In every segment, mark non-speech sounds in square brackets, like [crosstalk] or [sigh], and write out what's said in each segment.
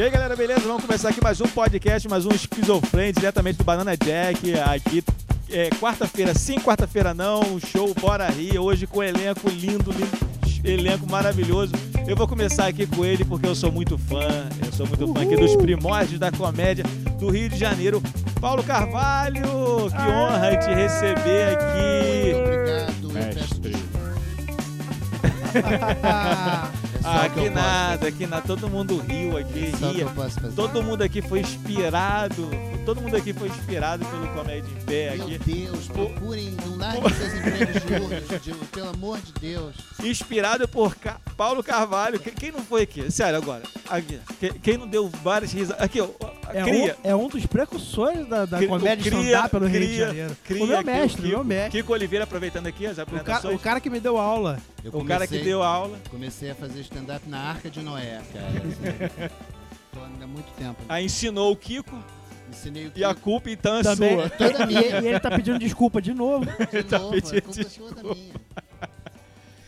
E aí, galera, beleza? Vamos começar aqui mais um podcast, mais um Schizofrenia, diretamente do Banana Jack, aqui é, quarta-feira sim, quarta-feira não, show Bora Rir, hoje com elenco lindo, lindo, elenco maravilhoso. Eu vou começar aqui com ele porque eu sou muito fã, eu sou muito fã aqui dos primórdios da comédia do Rio de Janeiro. Paulo Carvalho, que honra te receber aqui. Obrigado, eu peço Mestre. [laughs] [laughs] Ah, que que nada, que nada, todo mundo riu aqui, só ria. Todo mundo aqui foi inspirado, todo mundo aqui foi inspirado pelo Comédia em Pé Meu aqui. Deus, procurem, não larguem seus empregos de- pelo amor de Deus. Inspirado por Ca- Paulo Carvalho. Que- Quem não foi aqui? Sério, agora. Aqui. Que- Quem não deu várias risadas? Aqui, ó. É Cria. um, é um dos precursores da, da comédia Cria- stand-up pelo Rio de Cria- Janeiro. Cria o meu mestre, o o meu mestre. Kiko Oliveira, aproveitando aqui as O cara, apresentações. o cara que me deu aula. Eu O cara que deu aula. Comecei a fazer stand-up na Arca de Noé, cara. [laughs] Há muito tempo. Aí ensinou o Kiko Ensinei o e a que culpa então é Também. sua. toda E, minha. e ele tá pedindo desculpa de novo. De tá novo, pedindo a culpa é toda minha.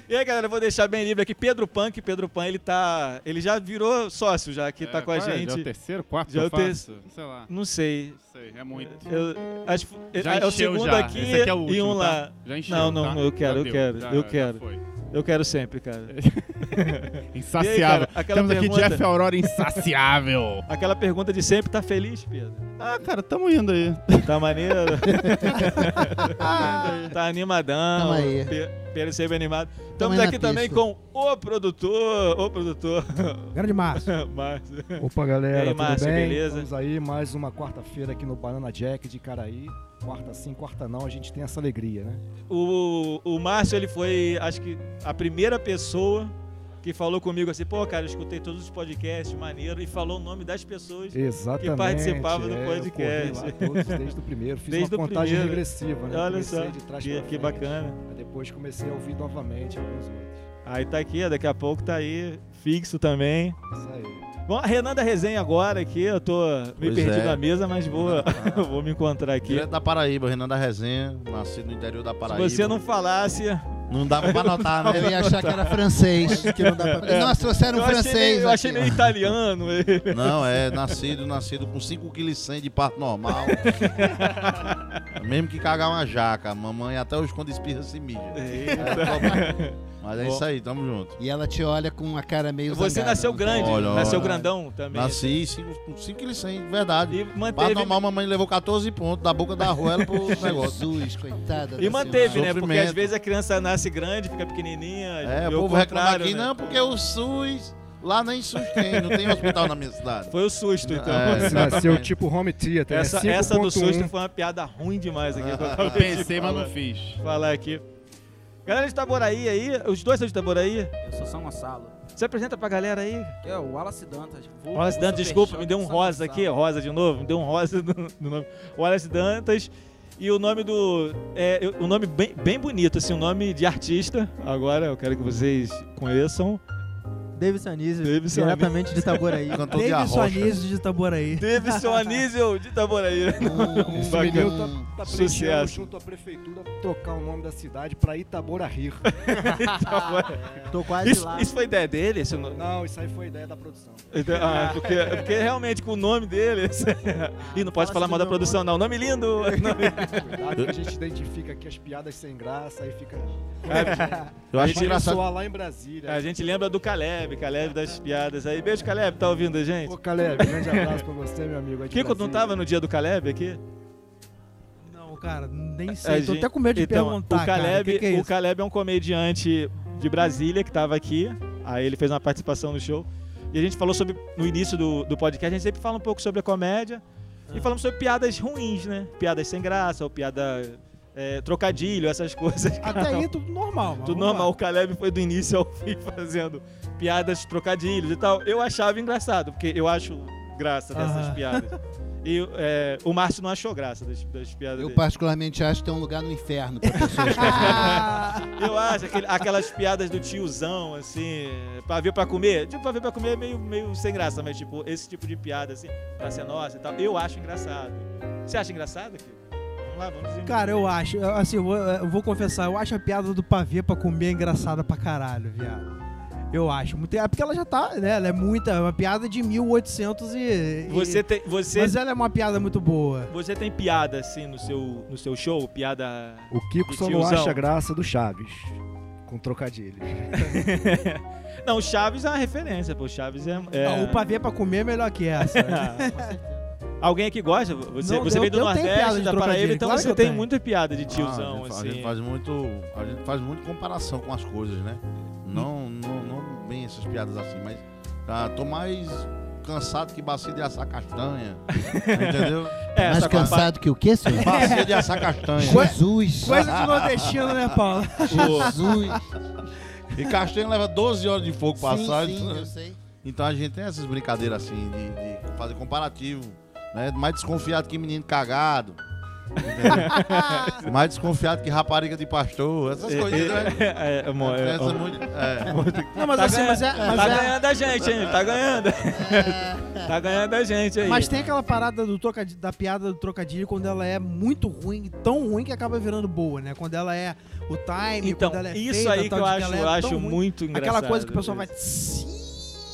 E aí, galera, eu vou deixar bem livre aqui. Pedro Punk. Pedro Pan, ele tá. Ele já virou sócio, já que tá com a qual é? Já é o gente. terceiro, quarto Já que é eu o ter- faço? Sei lá. Não sei. Não sei, é muito. Eu, acho, Já é o encheu segundo já. aqui Esse aqui é o e último, um tá? lá. Já encheu, Não, não, tá? eu quero, Já eu deu, quero, já- eu já quero. Eu quero sempre, cara. [laughs] Insaciável. Aí, cara, aquela Temos aqui pergunta- Jeff Aurora insaciável. Aquela pergunta de sempre, tá feliz, Pedro? Ah, cara, tamo indo aí. Tá maneiro? [laughs] tá animadão. Tamo aí. Pe- Pedro sempre animado. Tamo Estamos aqui também pista. com o produtor, o produtor, Grande Márcio. [laughs] Márcio. Opa, galera, E aí, tudo Márcio, bem? beleza? Estamos aí, mais uma quarta-feira aqui no Banana Jack de Caraí. Quarta sim, quarta não, a gente tem essa alegria, né? O, o Márcio, ele foi, acho que, a primeira pessoa que falou comigo assim, pô, cara, eu escutei todos os podcasts, maneiro, e falou o nome das pessoas. Exatamente. participava do é, eu podcast. lá todos desde o primeiro, fiz Desde uma contagem primeiro. regressiva, né? Olha comecei só, de trás que, que bacana. aí Depois comecei a ouvir novamente alguns outros. Aí tá aqui, daqui a pouco tá aí, fixo também. Isso aí. Bom, a Renan da Resenha agora aqui, eu tô meio Pois perdido é. na mesa, mas vou, [laughs] vou me encontrar aqui. Direto da Paraíba, Renan da Resenha, nascido no interior da Se Paraíba. você não falasse, Não dava pra notar, né? [laughs] ia achar que era francês. Que não dá pra... Nossa, trouxeram um achei, francês. meio, eu achei meio italiano. ele. Não, é nascido, nascido com 5 kg de parto normal. [laughs] Mesmo que cagar uma jaca, mamãe até hoje quando espirra se mija. Eita. Mas é isso aí, tamo junto. E ela te olha com uma cara meio Você zangada, nasceu grande, Olha, nasceu olha. grandão também. Nasci cinco- com 5 kg de verdade. E manteve, normal, mamãe levou 14 pontos da boca da arruela pro [laughs] negócio. Jesus, coitada. e manteve, né? Porque às vezes a criança nasce grande, fica pequenininha. É, o povo reclama aqui, né? não, porque o SUS, lá nem SUS tem, não tem hospital na minha cidade. Foi o susto, então. É, nasceu tipo home theater, Essa, né? essa do 5.1. susto foi uma piada ruim demais aqui. Ah, [laughs] Pensei, mas não fiz. Falar aqui. Galera de Itaboraí aí, os dois são de Itaboraí. Eu sou São Gonçalo. Se apresenta pra galera aí. É o Wallace Dantas. vulgo Wallace Dantas, desculpa, me deu um rosa aqui, rosa de novo, me deu um rosa no, no nome. Wallace Dantas. E o nome do. É, o nome bem, bem bonito, assim, o nome de artista. Agora eu quero que vocês conheçam. Davidson Anísio, Davidson diretamente de Itaboraí. [laughs] Cantor de Davidson arrocha. Anísio de Itaboraí. Davidson Anísio de Itaboraí. [laughs] Um, um, menino tá, tá Sucesso. junto à prefeitura trocar o nome da cidade pra Itabora Rir. [laughs] Tô quase Isso, lá. isso foi ideia dele? Esse nome? Não, isso aí foi ideia da produção. Então, ah, porque, porque realmente com o nome dele. Ih, não pode Fala falar mal da produção, não. Nome lindo! Nome- Cuidado que a gente identifica aqui as piadas sem graça, aí fica. Eu a acho gente engraçado. lá em Brasília. A gente lembra do Caleb, Caleb das piadas aí. Beijo, Caleb, tá ouvindo a gente? Ô, Caleb, grande abraço pra você, meu amigo. de Kiko, não tava no dia do Caleb aqui? Não, cara, nem A sei. Tô gente- até com medo de então, perguntar, o Caleb, cara. Que que é o? Caleb é um comediante de Brasília que tava aqui. Aí ele fez uma participação no show. E a gente falou sobre, no início do, do podcast, a gente sempre fala um pouco sobre a comédia. E falamos sobre piadas ruins, né? Piadas sem graça, ou piada é, trocadilho, essas [laughs] coisas. Até aí tudo normal. Tudo normal. lá. O Caleb foi do início ao [laughs] fim fazendo piadas, trocadilhos e tal. Eu achava engraçado, porque eu acho graça dessas Aham. piadas. [laughs] E é, o Márcio não achou graça das, das piadas Eu dele. particularmente acho que tem um lugar no inferno pra pessoas que. Eu acho, aquele- aquelas piadas do tiozão, assim, pavio pra comer. Tipo, pavio pra comer é meio, meio sem graça, mas tipo, esse tipo de piada, assim, pra ser nossa e tal, eu acho engraçado. Você acha engraçado, Kiko? Lá, vamos desenvolver. Cara, eu acho, assim, eu vou, eu vou confessar, eu acho a piada do pavê pra comer engraçada pra caralho, viado. Eu acho. Muito- É porque ela já tá, né? Ela é muita. É uma piada de 1800 e. e- Você tem, você, Mas ela é uma piada muito boa. você tem piada assim no seu, no seu show? Piada. O Kiko E só não acha graça do Chaves. Com trocadilhos. [laughs] Não, o Chaves é uma referência, pô. Chaves é. é- Ah, o pavê pra comer é melhor que essa. [laughs] né? Alguém aqui gosta? Você, Não, você eu- veio do eu tenho piada Nordeste, de da Paraíba, então claro você que tem tenho. muita piada de Ah, tiozão, a, gente, fa- a assim. gente faz muito. A gente faz muito comparação com as coisas, né? Não, não, não bem essas piadas assim, mas. Ah, tô mais cansado que bacia de assar castanha. entendeu? [laughs] É, Mais cansado que o quê, senhor? Bacia de assar castanha. [laughs] Jesus. Coisa de nordestino, né, Paulo? [laughs] Jesus. E castanha leva 12 horas de fogo pra Sim, sim, então- eu sei. Então a gente tem essas brincadeiras assim, de, de fazer comparativo. Né? Mais desconfiado que menino cagado. [laughs] Mais desconfiado que rapariga de pastor. Essas coisas, né? É, é, é, Essa ó. muito- é. Não, mas Tá assim, ganhando- mas é. Mas, tá é- ganhando a gente, hein? Tá ganhando. tá ganhando a gente aí. mas tem aquela parada do trocadilho, da piada do trocadilho quando ela é muito ruim, tão ruim que acaba virando boa, né? Quando ela é o time, Então, quando ela é isso feita, aí que eu acho, é eu acho ruim. muito engraçado. Aquela coisa que o pessoal vai.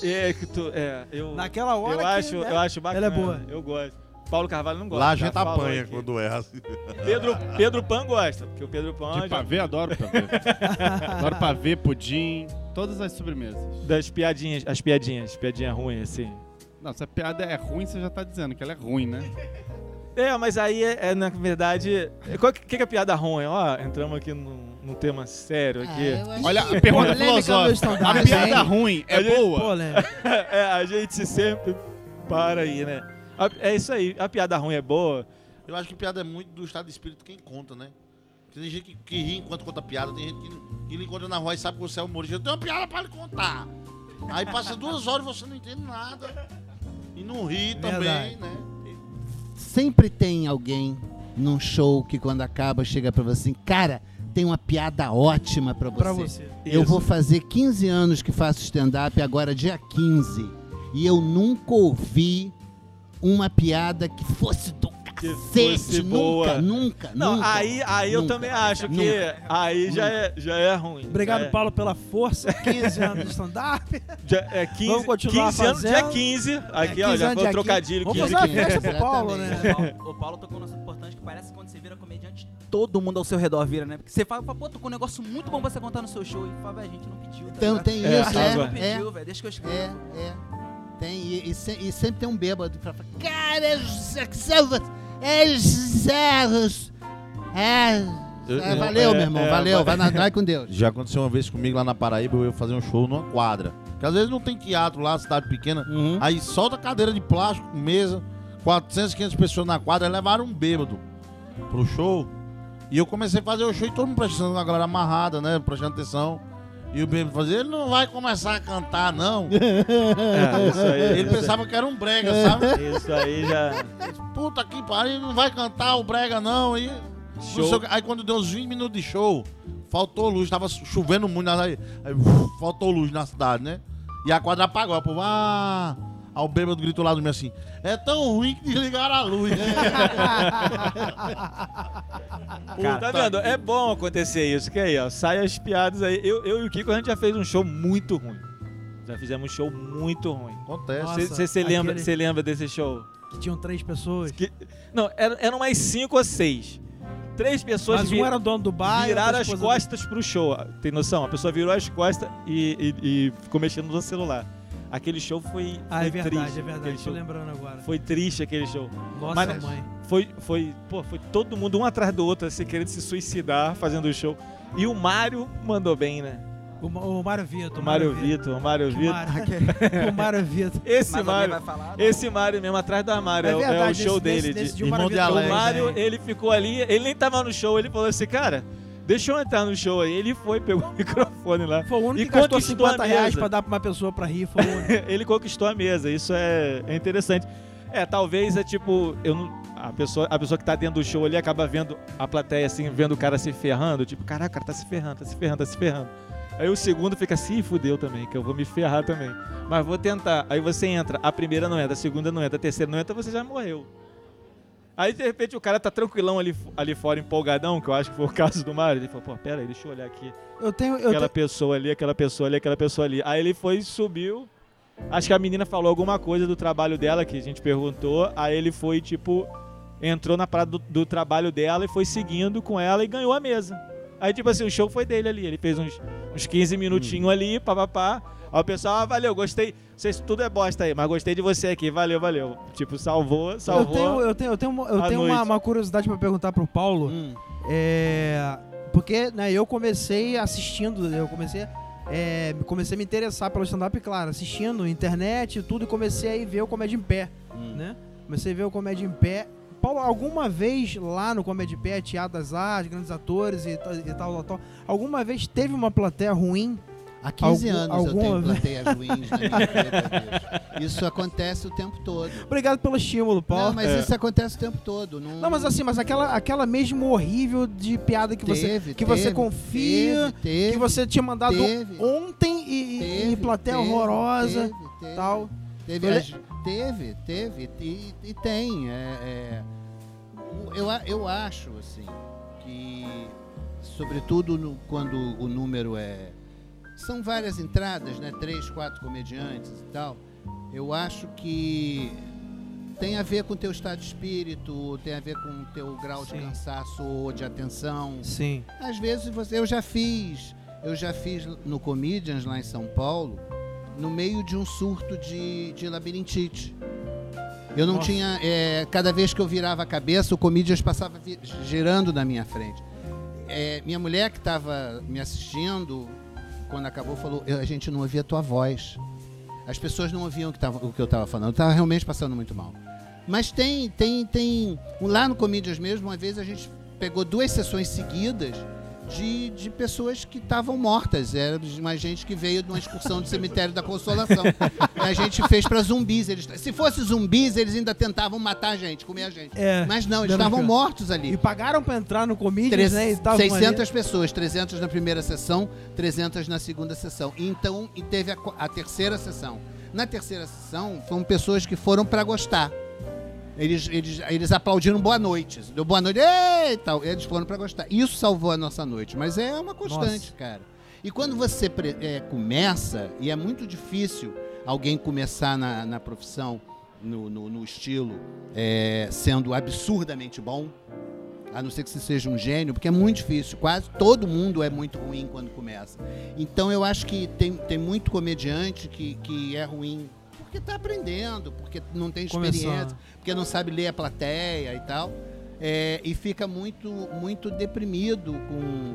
É, que tu, é, eu, Naquela hora. eu que, acho, né? eu acho bacana. Ela é boa. Eu gosto. Paulo Carvalho não gosta. Lá a já gente apanha aqui. quando erra. assim. [laughs] Pedro, Pedro Pan gosta, porque o Pedro Pan De já- pavê, adoro pavê. [laughs] adoro pavê, pudim, todas as sobremesas. das piadinhas, as piadinhas, piadinha ruim assim. Não, se a piada é ruim, você já tá dizendo que ela é ruim, né? É, mas aí é, é, na verdade, é, qual que, que é a piada ruim? Ó, entramos aqui num, num tema sério aqui. Acho Olha, que- a pergunta filosófica. A piada hein? ruim é A gente- boa? Né? [laughs] é, a gente sempre para aí, né? A- é isso aí, a piada ruim é boa. Eu acho que piada é muito do estado de espírito quem conta, né? Tem gente que, que ri enquanto conta piada, tem gente que, que lhe encontra na rua e sabe que você é humorista. Eu tenho uma piada pra lhe contar. Aí passa [laughs] duas horas e você não entende nada. E não ri também, né? Sempre tem alguém num show que quando acaba chega pra você assim, cara, tem uma piada ótima pra você. Pra você. Eu Isso. vou fazer 15 anos que faço stand-up agora dia 15. E eu nunca ouvi uma piada que fosse do Que cacete. fosse nunca, boa. nunca, Não, nunca. aí, aí eu Nunca. também acho que Nunca. aí já é, já é ruim. Obrigado, já é, Paulo, pela força. 15 anos de [laughs] stand-up. Já é 15, Vamos continuar 15 anos, dia fazendo. 15. Aqui, É, ó, 15 já anos, foi o dia trocadilho. Vamos 15, fazer uma 15. festa pro Paulo, né? O Paulo, [laughs] o Paulo tocou num assunto importante que parece que quando você comediante, todo mundo ao seu redor vira, né? Porque você fala, pô, tô com um negócio muito bom pra você contar no seu show. E fala, velho, a gente não pediu. Tá Então ligado? tem É, isso, a gente não água. é, é, pediu, velho. Deixa que eu escrevo. é, é. Tem, e, e se- e sempre tem um bêbado pra falar, cara, é zerros. É, Eu- é, eu- valeu, é, meu irmão, é, valeu, vai- vai, na, vai com Deus. Já aconteceu uma vez comigo lá na Paraíba, eu ia fazer um show numa quadra. Porque às vezes não tem teatro lá, cidade pequena. Uhum. Aí solta cadeira de plástico, mesa, 400, 500 pessoas na quadra, levaram um bêbado pro show. E eu comecei a fazer o show e todo mundo prestando, a galera amarrada, né? Prestando atenção. E o bêbado fazia, ele não vai começar a cantar, não. [laughs] É, isso aí, Ele isso, pensava que era um brega, sabe? isso aí já. Puta que pariu, ele não vai cantar o brega, não. E, Show. aí quando deu uns 20 minutos de show, faltou luz, tava chovendo muito. Aí, aí, faltou luz na cidade, né? E a quadra apagou. Aí, o povo, ah... Aí o bêbado gritou lá do meio assim, é tão ruim que desligaram a luz. [laughs] Pô, tá vendo? É bom acontecer isso, que aí, ó. Sai as piadas aí. Eu, eu e o Kiko, a gente já fez um show muito ruim. Já fizemos um show muito ruim. Acontece. Você lembra, aquele- cê lembra desse show? Que tinham três pessoas. Que- não, eram, eram mais cinco ou seis. Três pessoas Mas vi- um era dono do bar. viraram as costas pro show. Tem noção? A pessoa virou as costas e, e- e ficou mexendo no celular. Aquele show foi. Ah, foi é verdade, triste. é verdade. show. lembrando agora. Foi triste aquele show. Nossa, Mas- mãe. Foi, foi, pô, foi todo mundo um atrás do outro, assim, querendo se suicidar fazendo o show. E o Mário mandou bem, né? O, o Mário Vitor. O Mário Vitor, [laughs] o Mário Vitor. O Mário Vitor. Esse Mário, esse Mário mesmo, atrás da Mário, é, o- é o show nesse- dele. Nesse, de- nesse Mário de Vitor Alex. o Mário, também. ele ficou ali, ele nem tava no show, ele falou assim, cara, deixa eu entrar no show aí. Ele foi, pegou o [laughs] microfone lá. Foi o único E que gastou conquistou a 50 reais mesa. pra dar pra uma pessoa pra rir. Foi [laughs] ele conquistou a mesa. Isso é, é interessante. É, talvez é tipo, eu não, a pessoa, a pessoa que tá dentro do show ali acaba vendo a plateia assim, vendo o cara se ferrando, tipo, caraca, o cara tá se ferrando, tá se ferrando, tá se ferrando. Aí o segundo fica assim, "Ih, fudeu também, que eu vou me ferrar também. Mas vou tentar. Aí você entra, a primeira não entra, a segunda não entra, a terceira não entra, você já morreu. Aí, de repente, o cara tá tranquilão ali, ali fora, empolgadão, que eu acho que foi o [laughs] caso do Mário. Ele falou, pô, pera aí, deixa eu olhar aqui. Eu tenho. Eu aquela te- pessoa ali, aquela pessoa ali, aquela pessoa ali. Aí ele foi, subiu. Acho que a menina falou alguma coisa do trabalho dela, que a gente perguntou. Aí ele foi, tipo, entrou na parada do, do trabalho dela e foi seguindo com ela e ganhou a mesa. Aí, tipo assim, o show foi dele ali. Ele fez uns, uns 15 minutinhos ali, papapá. Aí o pessoal, ah, valeu, gostei. Não sei se tudo é bosta aí, mas gostei de você aqui. Valeu, valeu. Tipo, salvou, eu salvou. tenho, eu tenho, eu tenho, uma- eu tenho uma, uma curiosidade pra perguntar pro Paulo. Hum. É, porque né, eu comecei assistindo, eu comecei, é, comecei a me interessar pelo stand-up, claro, assistindo internet e tudo, e comecei a ir ver o Comédia em Pé, Hum. né? Comecei a ver o Comédia em Pé. Paulo, alguma vez lá no Comédia em Pé, Teatro das Artes, grandes atores e, tal- e tal, tal, tal, alguma vez teve uma plateia ruim? Há 15 Algum- anos eu alguma tenho vez- plateias ruins na minha vida. Isso acontece o tempo todo. Obrigado pelo estímulo, Paulo. Não, mas É. isso acontece o tempo todo. Não, Não, mas assim, mas aquela, aquela mesmo horrível de piada que você Teve, que você teve, confia, teve, teve, que você tinha mandado teve. ontem e, e- e teve, plateia teve, horrorosa, teve, teve. tal. Teve, Eu as- teve, teve e, e tem. é- é. Eu, eu acho assim que, sobretudo no- quando o número é são várias entradas, né? Três, quatro comediantes e tal. Eu acho que tem a ver com o teu estado de espírito, tem a ver com o teu grau de Sim. cansaço ou de atenção. Sim. Às vezes você, eu já fiz, eu já fiz no Comedians lá em São Paulo, no meio de um surto de, de labirintite. Eu não Nossa. tinha, é, cada vez que eu virava a cabeça, o Comedians passava girando na minha frente. É, minha mulher que estava me assistindo, quando acabou, falou: "Eu- a gente não ouvia a tua voz. As pessoas não ouviam o que, tava- o que eu estava falando. Eu estava realmente passando muito mal. Mas tem, tem, tem. Lá no Comedians mesmo, uma vez a gente pegou duas sessões seguidas de, de pessoas que estavam mortas. Era uma gente que veio de uma excursão do cemitério da Consolação. E a gente fez para zumbis. Eles, se fosse zumbis, eles ainda tentavam matar a gente, comer a gente. É. Mas não, eles Lembra estavam mortos ali. E pagaram pra entrar no Comedians, né? E tava 600 pessoas, 300 na primeira sessão, 300 na segunda sessão. E Então, e teve a, a terceira sessão. Na terceira sessão, foram pessoas que foram para gostar. Eles, eles, eles aplaudiram boa noite. Deu boa noite, e tal. Eles foram para gostar. Isso salvou a nossa noite, mas é uma constante, Nossa. cara. E quando você é, começa, e é muito difícil alguém começar na, na profissão, no, no- no estilo, é, sendo absurdamente bom, a não ser que você seja um gênio, porque é muito difícil. Quase todo mundo é muito ruim quando começa. Então eu acho que tem, tem muito comediante que, que é ruim porque está aprendendo, porque não tem experiência, Começando. porque não sabe ler a plateia e tal. É, e fica muito, muito deprimido com,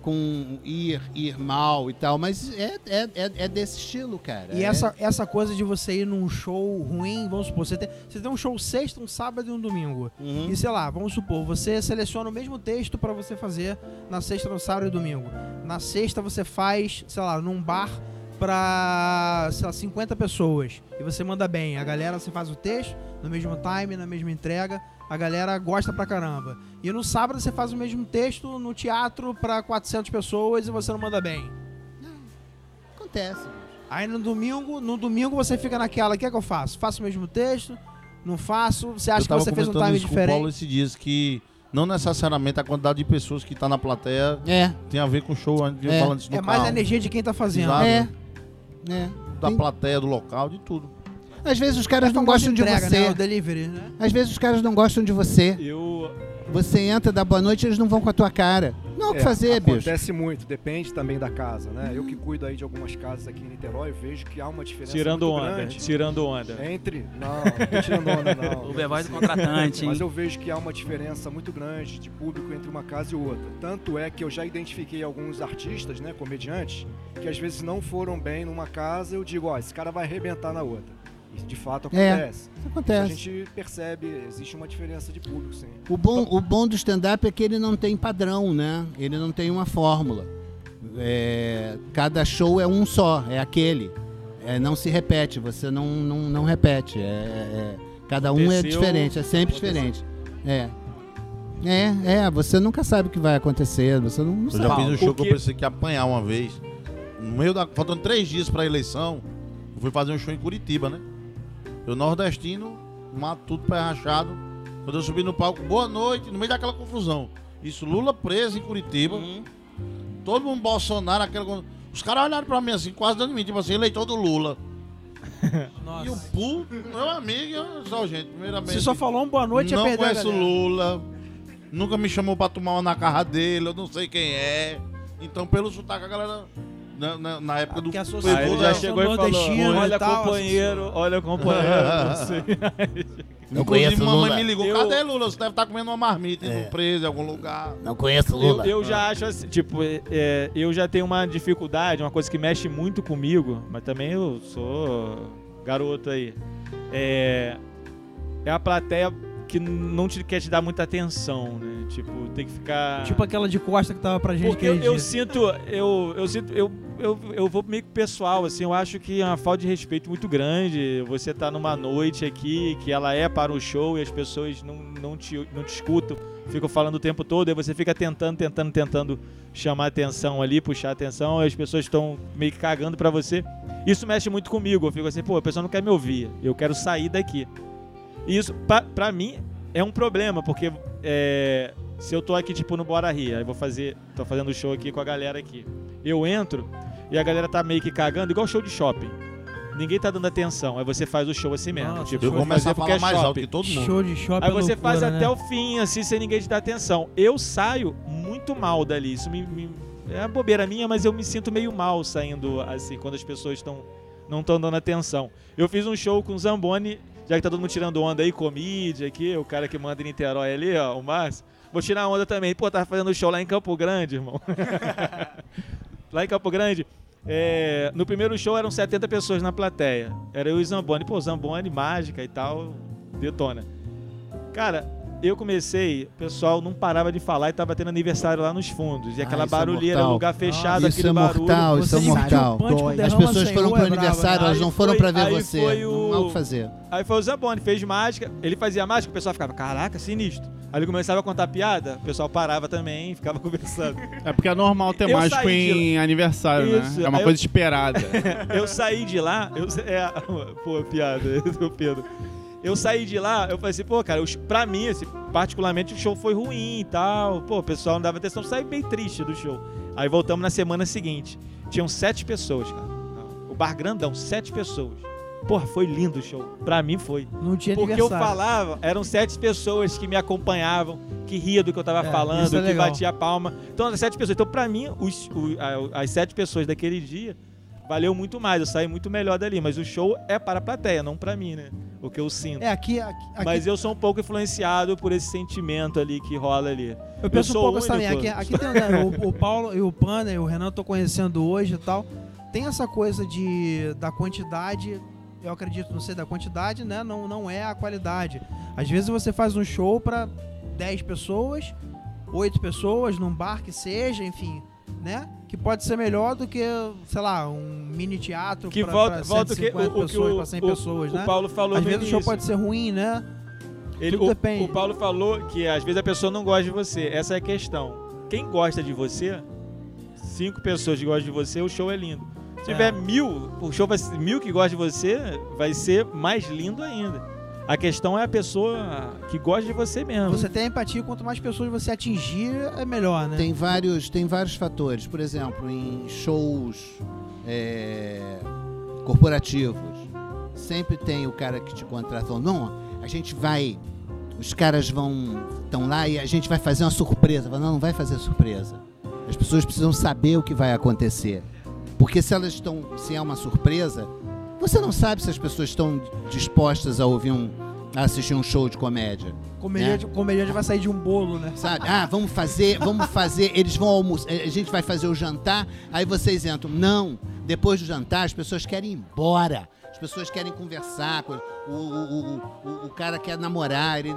com ir, ir mal e tal. Mas é, é, é, é desse estilo, cara. E É- essa, essa coisa de você ir num show ruim, vamos supor, você tem, você tem um show sexta, um sábado e um domingo. Uhum. E sei lá, vamos supor, você seleciona o mesmo texto pra você fazer na sexta, no sábado e domingo. Na sexta você faz, sei lá, num bar lá, 50 pessoas. E você manda bem. A galera, você faz o texto no mesmo time, na mesma entrega. A galera gosta pra caramba. E no sábado você faz o mesmo texto no teatro pra 400 pessoas e você não manda bem. Acontece. Aí no domingo, no domingo você fica naquela, o que é que eu faço? Faço o mesmo texto? Não faço? Você acha que você fez um time com o Paulo diferente? esses dias que não necessariamente a quantidade de pessoas que tá na plateia É, tem a ver com o show, antes de É. falando isso no É mais a carro, energia de quem tá fazendo. Exato. é. É. da Tem- plateia, do local, de tudo. Às vezes os caras É não gostam de entrega, você. Né? O delivery, né? Às vezes os caras não gostam de você. Eu. Você entra, dá boa noite, eles não vão com a tua cara. Não há o que É, fazer, bicho. Acontece muito, depende também da casa, né? Eu que cuido aí de algumas casas aqui em Niterói, vejo que há uma diferença Tirando muito onda, grande tirando onda. entre... Não, não tô tirando onda não. [laughs] O voz do contratante, hein? Mas eu vejo que há uma diferença muito grande de público entre uma casa e outra. Tanto é que eu já identifiquei alguns artistas, né, comediantes, que às vezes não foram bem numa casa, eu digo, ó, esse cara vai arrebentar na outra. E de fato É, acontece. Isso A acontece. gente percebe, existe uma diferença de público, sim. O bom, o bom do stand-up é que ele não tem padrão, né? Ele não tem uma fórmula. É, cada show é um só, é aquele. É, não se repete, você não, não, não repete. É, é- cada um é Aconteceu, diferente, é sempre aconteceu. diferente. É. É, é, você nunca sabe o que vai acontecer, você não, não Eu sabe. já fiz um show que eu pensei que ia apanhar uma vez. No meio da. Faltando três dias pra eleição, eu fui fazer um show em Curitiba, né? Eu nordestino, mato tudo pé rachado. Quando eu subi no palco, boa noite, no meio daquela confusão. Isso, Lula preso em Curitiba. Uhum. Todo mundo Bolsonaro, aquela. Os caras olharam pra mim assim, quase dando em mim, tipo assim, eleitor do Lula. [laughs] E o Pu, meu amigo, eu- só, gente, primeiramente. Se só falou um boa noite, não é perder a conheço o. Lula. Nunca me chamou pra tomar uma na cara dele, eu não sei quem é. Então, pelo sotaque, a galera. Na, na- na época do. Porque a associação Aí ele já né? chegou e falou: Olha, tal, companheiro, olha, companheiro. [laughs] Não Inclusive, conheço mamãe Lula. me ligou: Eu- cadê Lula? Você deve estar comendo uma marmita, indo É. preso em algum lugar. Não conheço Eu, Lula. eu já acho assim, tipo, é, é, eu já tenho uma dificuldade, uma coisa que mexe muito comigo, mas também eu sou garoto aí. É, é a plateia que não te, quer te dar muita atenção, né? Tipo, tem que ficar. Tipo aquela de costa que tava pra gente Porque eu, eu sinto, eu, eu sinto, eu, eu, eu vou meio que pessoal, assim, eu acho que é uma falta de respeito muito grande. Você tá numa noite aqui que ela é para o show e as pessoas não, não, te, não te escutam, ficam falando o tempo todo, e você fica tentando, tentando, tentando chamar atenção ali, puxar atenção, e as pessoas estão meio que cagando pra você. Isso mexe muito comigo, eu fico assim, pô, a pessoa não quer me ouvir, eu quero sair daqui. E isso, pra, pra mim, é um problema, porque é, se eu tô aqui, tipo, no Bora Rir, aí vou fazer, tô fazendo show aqui com a galera aqui. Eu entro e a galera tá meio que cagando, igual show de shopping. Ninguém tá dando atenção, aí você faz o show assim mesmo. Nossa, tipo, Eu vou comecei a falar é mais alto que todo mundo. Show de shopping Aí é você faz loucura, até né? o fim, assim, sem ninguém te dar atenção. Eu saio muito mal dali. Isso me, me- é uma bobeira minha, mas eu me sinto meio mal saindo assim, quando as pessoas estão não estão dando atenção. Eu fiz um show com o Zamboni, já que tá todo mundo tirando onda aí, comídia aqui, o cara que manda em Niterói ali, ó, o Márcio. Vou tirar onda também. Pô, tava fazendo show lá em Campo Grande, irmão. [laughs] lá em Campo Grande. é, no primeiro show eram 70 pessoas na plateia. Era eu e o Zamboni. Pô, Zamboni, mágica e tal, detona. Cara, eu comecei, o pessoal não parava de falar e tava tendo aniversário lá nos fundos. E aquela isso é barulheira, mortal. lugar fechado, Isso aquele é barulho. mortal, isso é mortal. o punch com Dói. As pessoas foram pro é aniversário, né? elas não foram pra ver você. foi o- Não há o que fazer. Aí foi o Zaboni, fez mágica, ele fazia mágica, o pessoal ficava, caraca, sinistro. Aí ele começava a contar piada, o pessoal parava também, [laughs] ficava conversando. É porque é normal ter Eu mágico saí de em aniversário, Isso, né? É uma aí coisa eu- esperada. [laughs] Eu saí de lá, eu, é, [laughs] pô, piada, do Pedro. Eu saí de lá, eu falei assim, pô, cara, eu, pra mim, assim, particularmente, o show foi ruim e tal. Pô, o pessoal não dava atenção, saí bem triste do show. Aí voltamos na semana seguinte. Tinham sete pessoas, cara. O bar grandão, sete pessoas. Porra, foi lindo o show. Pra mim foi. Não tinha Porque eu falava, eram sete pessoas que me acompanhavam, que ria do que eu tava É, falando, é que batia a palma. Então, eram sete pessoas. Então, pra mim, os- o- a- as sete pessoas daquele dia valeu muito mais. Eu saí muito melhor dali. Mas o show é para a plateia, não pra mim, né? O que eu sinto. É, aqui, aqui, aqui Mas eu sou um pouco influenciado por esse sentimento ali que rola ali. Eu penso um sou pouco também. Aqui, aqui tem [laughs] né, o, o Paulo e o Pana e o Renan eu tô conhecendo hoje e tal. Tem essa coisa de da quantidade. Eu acredito, não sei, da quantidade, né? Não, não é a qualidade. Às vezes você faz um show pra 10 pessoas, 8 pessoas, num bar que seja, enfim, né? Que pode ser melhor do que, sei lá, um mini teatro Que pra, volta, pra volta o que, 150 o, o pessoas, o, pra 100 o- pessoas, o né? Paulo falou Às vezes o show pode ser ruim, né? Ele, Tudo o, depende. o Paulo falou que às vezes a pessoa não gosta de você. Essa é a questão. Quem gosta de você, cinco pessoas que gostam de você, o show é lindo. Se É. tiver mil, o show vai ser mil que gostam de você, vai ser mais lindo ainda. A questão é a pessoa que gosta de você mesmo. Você tem empatia, quanto mais pessoas você atingir, é melhor, né? Tem vários, tem vários fatores. Por exemplo, em shows é, corporativos, sempre tem o cara que te contrata falando, não, a gente vai, os caras vão, estão lá e a gente vai fazer uma surpresa. Não, não vai fazer surpresa. As pessoas precisam saber o que vai acontecer. Porque se elas estão, se é uma surpresa, você não sabe se as pessoas estão dispostas a ouvir um, a assistir um show de comédia. Comediante, comediante vai sair de um bolo, né? Sabe? Ah, vamos fazer, vamos fazer. Eles vão almoçar. A gente vai fazer o jantar, aí vocês entram. Não. Depois do jantar, as pessoas querem ir embora. As pessoas querem conversar. o, o, o, o cara quer namorar. ele-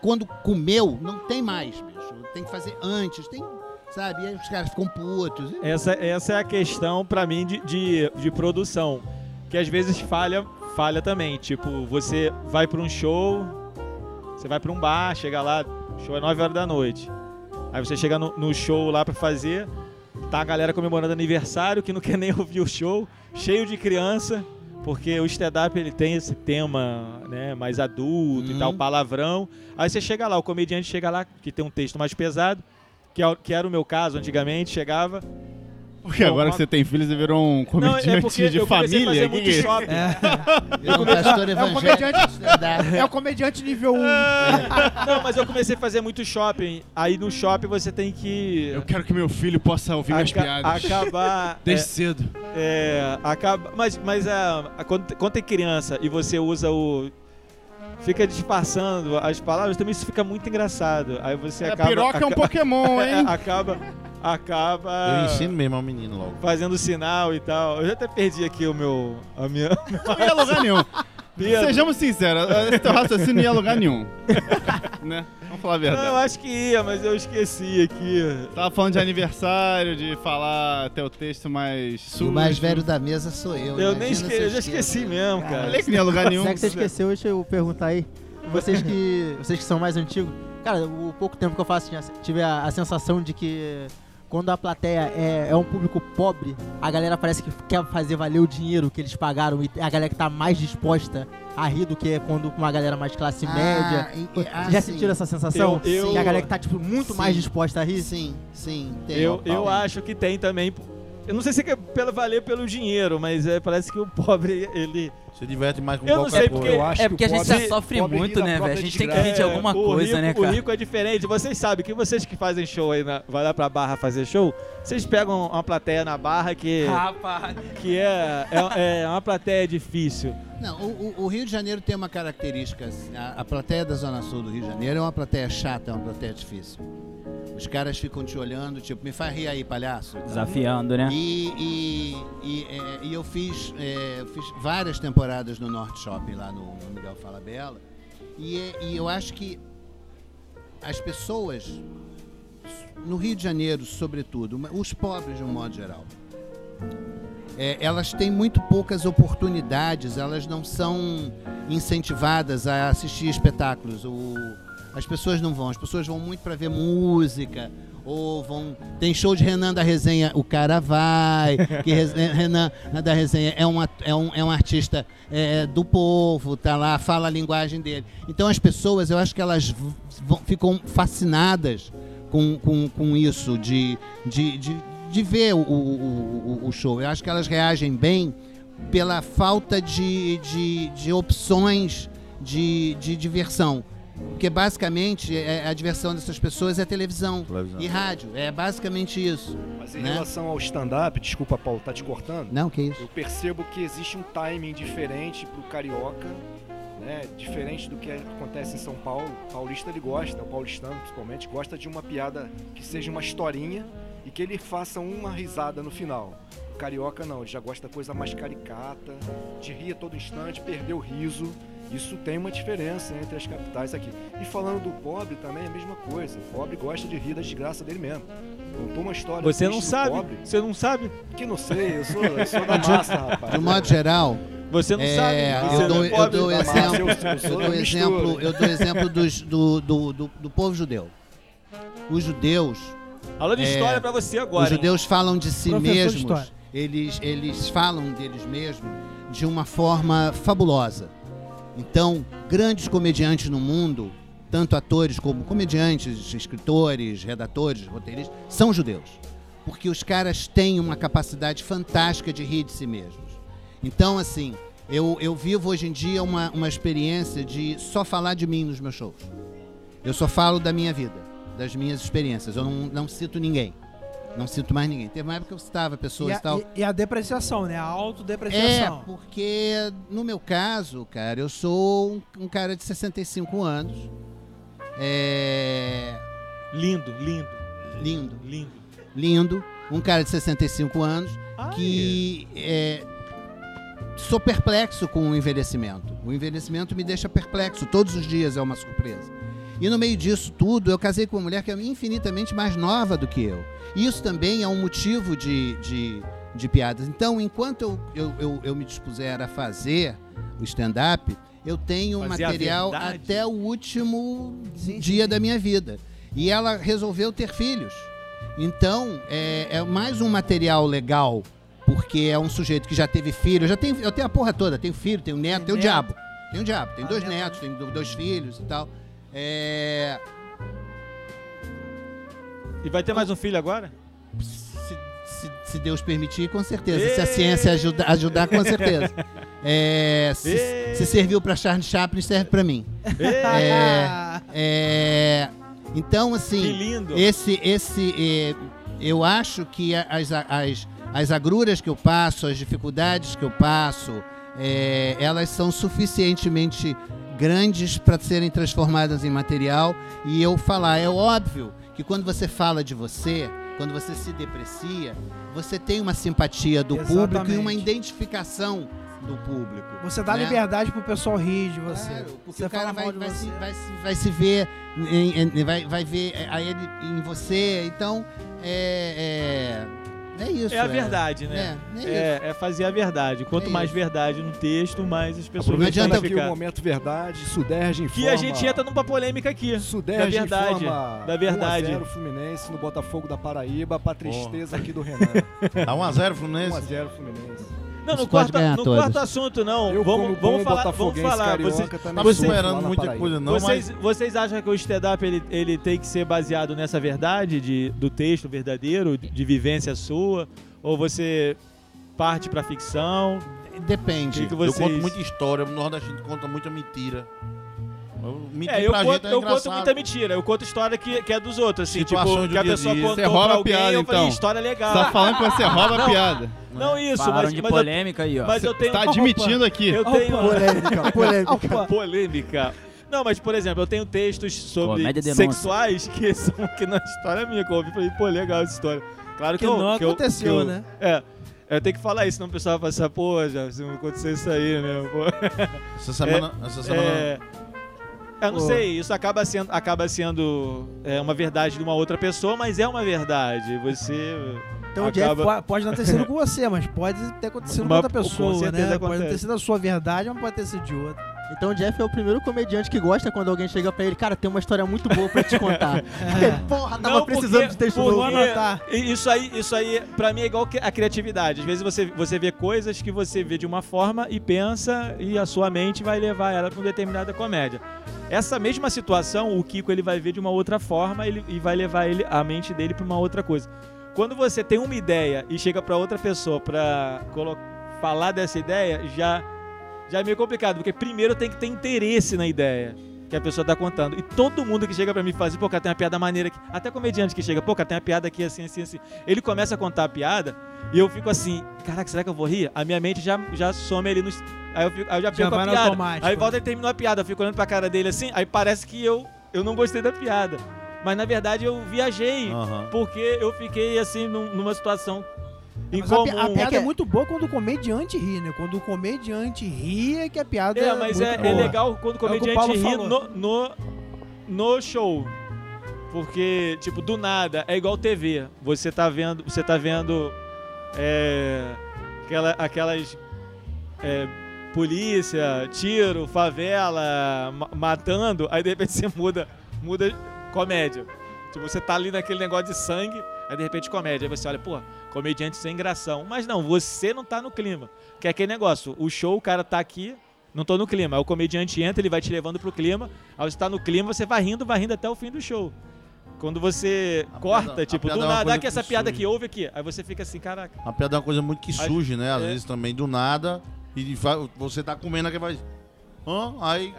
quando comeu, não tem mais, bicho. Tem que fazer antes. Tem, sabe? E aí os caras ficam putos. Essa, essa é a questão pra mim de, de, de produção. Que às vezes falha, falha também. Tipo, você vai pra um show, você vai pra um bar, chega lá, o show é 9 horas da noite. Aí você chega no, no show lá pra fazer, tá a galera comemorando aniversário que não [laughs] quer nem ouvir o show, cheio de criança, Porque o stand-up ele tem esse tema né, mais adulto e Uhum. tal, palavrão. Aí você chega lá, o comediante chega lá, que tem um texto mais pesado, que, é o- que era o meu caso antigamente, chegava. Porque Bom, agora uma- que você tem filhos, você virou um Não, comediante é porque de eu comecei a fazer família. muito que- shopping. [laughs] Eu um pastor É um evangélico. comediante-. É o comediante nível 1. [laughs] Não, mas eu comecei a fazer muito shopping. Aí no shopping você tem que Eu quero que meu filho possa ouvir minhas aca- piadas. acabar. [laughs] Desde cedo. É, acaba, mas mas a, a- quando, quando tem criança e você usa o. Fica disfarçando as palavras, também isso fica muito engraçado. Aí você É, acaba. piroca é um Pokémon, [laughs] hein? acaba. Acaba. Eu ensino mesmo ao menino logo. Fazendo sinal e tal. Eu já até perdi aqui o meu. A minha. [laughs] Não ia lugar nenhum. Pedro. Sejamos sinceros, esse teu raciocínio não ia lugar nenhum. [laughs] né? Vamos falar a Não, eu verdade. acho que ia, mas eu esqueci aqui. Tava falando de aniversário, de falar teu texto mais sujo. o mais velho da mesa sou eu. Eu nem imagina esque... se eu já esqueci mesmo, cara. Falei que ia a lugar nenhum. Já que você esqueceu, deixa eu perguntar aí. Vocês que, vocês que são mais antigos, cara, o pouco tempo que eu faço, já tive a, a sensação de que quando a plateia é, é um público pobre, a galera parece que quer fazer valer o dinheiro que eles pagaram e a galera que tá mais disposta a rir do que quando uma galera mais classe média. e- ah, Já sim. sentiram essa sensação? Eu- eu- Que a galera que tá tipo, muito Sim. mais disposta a rir? Sim, sim. Tem. Eu, Tem. eu acho que tem também. Eu não sei se é pelo valer pelo dinheiro, mas é, parece que o pobre, ele. Se diverte mais com Eu não qualquer sei, coisa. porque- Eu acho É que porque a o gente já sofre muito, né, velho? A gente tem que rir de alguma o coisa, rico, né, O cara? rico é diferente. Vocês sabem que vocês que fazem show aí, na, vai lá pra Barra fazer show, vocês pegam uma plateia na Barra que, Rapaz. que é, é, é uma plateia difícil. Não, o, o- o Rio de Janeiro tem uma característica. assim, A, a plateia da Zona Sul do Rio de Janeiro é uma plateia chata, é uma plateia difícil. Os caras ficam te olhando, tipo, me faz rir aí, palhaço. Desafiando, né? E, e, e, é, e eu fiz, é, fiz várias temporadas no Norte Shopping, lá no, no Miguel Falabella. E, é- e eu acho que as pessoas, no Rio de Janeiro, sobretudo, os pobres de um modo geral, é, elas têm muito poucas oportunidades, elas não são incentivadas a assistir espetáculos. O, as pessoas não vão, as pessoas vão muito para ver música, ou vão. Tem show de Renan da Resenha, o cara vai, que [laughs] Renan da Resenha é um, at- é um, é um artista é, do povo, tá lá, fala a linguagem dele. Então as pessoas, eu acho que elas vão- ficam fascinadas com, com, com isso, de, de, de, de ver o, o, o- o show. Eu acho que elas reagem bem pela falta de, de, de opções de, de diversão. Porque basicamente é- a diversão dessas pessoas é televisão, Televisão. e rádio. É basicamente isso. Mas em né? relação ao stand-up, desculpa, Paulo, tá te cortando. Não, que isso. Eu percebo que existe um timing diferente pro carioca, né? Diferente do que acontece em São Paulo. O paulista ele gosta, o paulistano principalmente, gosta de uma piada que seja uma historinha e que ele faça uma risada no final. O carioca não, ele já gosta da coisa mais caricata, de rir a todo instante, perder o riso. Isso tem uma diferença entre as capitais aqui. E falando do pobre também é a mesma coisa. O pobre gosta de rir da desgraça dele mesmo. Contou uma história Você não sabe? pobre. Você não sabe? Que não sei, eu sou, eu sou [laughs] da massa, rapaz. De um modo geral, Você não É, sabe? eu Você dou- não é eu dou exemplo- massa, eu, eu eu sou dou exemplo, eu dou exemplo dos- do, do, do, do povo judeu. Os judeus, Aula de É, história pra você agora. os hein? judeus falam de si Professor de mesmos. história. Eles, eles falam deles mesmos de uma forma fabulosa. Então, grandes comediantes no mundo, tanto atores como comediantes, escritores, redatores, roteiristas, são judeus. Porque os caras têm uma capacidade fantástica de rir de si mesmos. Então, assim, eu, eu vivo hoje em dia uma, uma experiência de só falar de mim nos meus shows. Eu só falo da minha vida, das minhas experiências. Eu não, não cito ninguém. Não cito mais ninguém. Teve uma época que eu citava E pessoas e a, tal. e- e a depreciação, né? A É, autodepreciação. porque no meu caso, cara, eu sou um, um cara de 65 anos. É. Lindo, lindo, Lindo, lindo. lindo. Um cara de 65 anos Ai, que é, sou perplexo com o envelhecimento. O envelhecimento me deixa perplexo. Todos os dias é uma surpresa. E no meio disso tudo, eu casei com uma mulher que é infinitamente mais nova do que eu. Isso também é um motivo de, de, de piadas. Então, enquanto eu, eu, eu, eu me dispuser a fazer o stand-up, eu tenho material até o último Sim, dia sim, da minha vida. E ela resolveu ter filhos. Então, é, é mais um material legal porque é um sujeito que já teve filho, eu já tenho, eu tenho a porra toda, tenho filho, tenho neto, tenho o neto. diabo. Tenho o diabo, tenho Ah, dois neto. netos, tenho do- dois filhos e tal. É, E vai ter mais um filho agora? se, se- se Deus permitir, com certeza. Se a ciência ajuda- ajudar, com certeza. É, se, se serviu para Charles Chaplin, serve para mim. Ah, [laughs] É, então, Que assim, lindo. esse, esse, é, eu acho que as, as, as agruras que eu passo, as dificuldades que eu passo, é, elas são suficientemente grandes para serem transformadas em material. E eu falar, é óbvio que quando você fala de você, quando você se deprecia, você tem uma simpatia do público e uma Exatamente. identificação do público. Você dá né? liberdade pro pessoal rir de você. Claro, porque você o cara vai, vai, você. se, vai, se, vai se ver em- em- vai, vai ver a ele em você. Então, é, é, é isso. É a verdade, né? É, é isso. É, é fazer a verdade. Quanto É mais isso. verdade no texto, mais as pessoas Não vão adianta aqui o momento verdade, Suderge informa. Que a gente entra numa polêmica aqui. Suderge da verdade, informa da verdade. 1 a 0 Fluminense no Botafogo da Paraíba, pra tristeza aqui do Renan. Tá 1x0 1 Fluminense. a 0 Fluminense. Não, não corta, não corta assunto, não. Eu, vamos como vamos falar, vamos falar. Vocês, sofro lá esperando muita coisa, não, vocês, vocês acham que o stand-up ele, ele tem que ser baseado nessa verdade de, do texto verdadeiro, de, de vivência sua? Ou você parte pra ficção? Depende. Que que Eu vocês... conto muita história, no Nordeste conta muita mentira. Eu- Mentira É, eu pra conto, gente é eu conto muita mentira. Eu conto história que, que é dos outros, assim, tipo, do que a pessoa dia. contou Você rouba pra a alguém, piada, eu falei, então. história legal. Você tá falando que você rouba a piada. Não isso, Falaram mas, de mas, eu, polêmica aí, ó. mas eu tenho... Tá [laughs] admitindo aqui. Eu tenho... Polêmica, [laughs] polêmica. polêmica. Não, mas, por exemplo, eu tenho textos sobre sexuais que [laughs] são que na história minha, que eu ouvi e falei, pô, legal essa história. Claro que, Que eu, não que eu- aconteceu, que eu- né? É. Eu tenho que falar isso, senão o pessoal vai pensar, pô, já, se não acontecer isso aí, né? Pô. Essa semana. essa semana É, eu não Pô. sei, isso acaba sendo, acaba sendo é, uma verdade de uma outra pessoa, mas é uma verdade. Você. Então o Jeff acaba- po- pode não ter sido com você, mas pode ter acontecido [laughs] com Mas, outra com pessoa, certeza né? Pode não ter acontece. sido a sua verdade, mas pode ter sido de outra. Então o Jeff é o primeiro comediante que gosta quando alguém chega pra ele, cara, tem uma história muito boa pra te contar. [laughs] Ele, Porra, tava Não, precisando porque- de texto porque novo. Anotar. Isso aí, isso aí, pra mim, é igual a criatividade. Às vezes você, você vê coisas que você vê de uma forma e pensa, e a sua mente vai levar ela pra uma determinada comédia. Essa mesma situação, o Kiko ele vai ver de uma outra forma ele, e vai levar ele, a mente dele pra uma outra coisa. Quando você tem uma ideia e chega pra outra pessoa pra falar dessa ideia, já, já é meio complicado, porque primeiro tem que ter interesse na ideia que a pessoa tá contando. E todo mundo que chega pra mim fala assim, pô, cara, tem uma piada maneira aqui. Até comediante que chega, pô, cara, tem uma piada aqui assim, assim, assim. Ele começa a contar a piada e eu fico assim, caraca, será que eu vou rir? A minha mente já, já some ali nos. Aí eu, fico, aí eu já Já perco vai a piada. automático, Aí volta e terminou a piada. Eu fico olhando pra cara dele assim, aí parece que eu, eu não gostei da piada. Mas na verdade eu viajei. Aham. Porque eu fiquei assim num- numa situação Mas a, pi- incomum. a piada que- é muito boa quando o comediante ri, né? Quando o comediante ri é que a piada É, mas é, é legal quando o É o o comediante ri falou. no, no, no show. Porque, tipo, do nada, é igual TV. Você tá vendo, você tá vendo é, aquela, aquelas é, polícia, tiro, favela, ma- matando, aí de repente você muda, muda comédia. Tipo, você tá ali naquele negócio de sangue, aí de repente comédia. Aí você olha, pô, comediante sem gração. Mas não, você não tá no clima. Que é aquele negócio, o show, o cara tá aqui, não tô no clima. Aí o comediante entra, ele vai te levando pro clima. Aí você tá no clima, você vai rindo, vai rindo até o fim do show. Quando você A corta, piada- a tipo, do é nada, ah, que essa que piada surge. aqui, ouve aqui. Aí você fica assim, caraca. A piada é uma coisa muito que surge, né? Às é. vezes também do nada. E você tá comendo aqui vai. Hã? Aí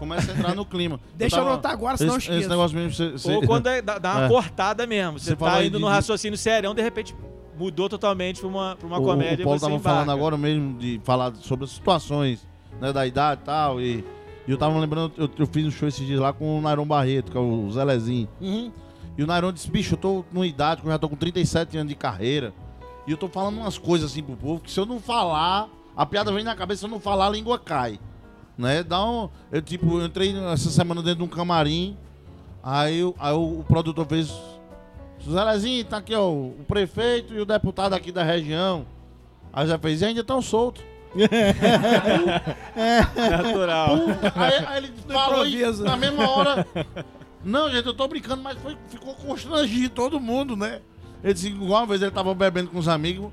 começa a entrar no clima. Deixa eu tava- anotar agora, senão eu esse, esse esqueço. negócio mesmo. Você, você- Ou quando é- dá, dá uma É. cortada mesmo. Você, tá indo de- no de- raciocínio serião, de repente mudou totalmente pra uma, pra uma o, comédia o Paulo você tava embarca. falando agora mesmo de falar sobre as situações né, da idade e tal. E, e eu tava lembrando, eu, eu fiz um show esses dias lá com o Nairon Barreto, que é o Zelezinho. Uhum. E o Nairon disse, bicho, eu tô numa idade eu já tô com 37 anos de carreira. E eu tô falando umas coisas assim pro povo que se eu não falar, a piada vem na cabeça, se eu não falar, a língua cai. Né? Dá um. Eu tipo, eu entrei essa semana dentro de um camarim. Aí, o- aí o, o produtor fez. Zelezinho, tá aqui, ó, o prefeito e o deputado aqui da região. Aí já fez, e ainda estão soltos. [laughs] Natural. Aí, aí ele falou e na mesma hora. Não, gente, eu tô brincando, mas foi- ficou constrangido todo mundo, né? Ele disse, igual uma vez ele tava bebendo com os amigos,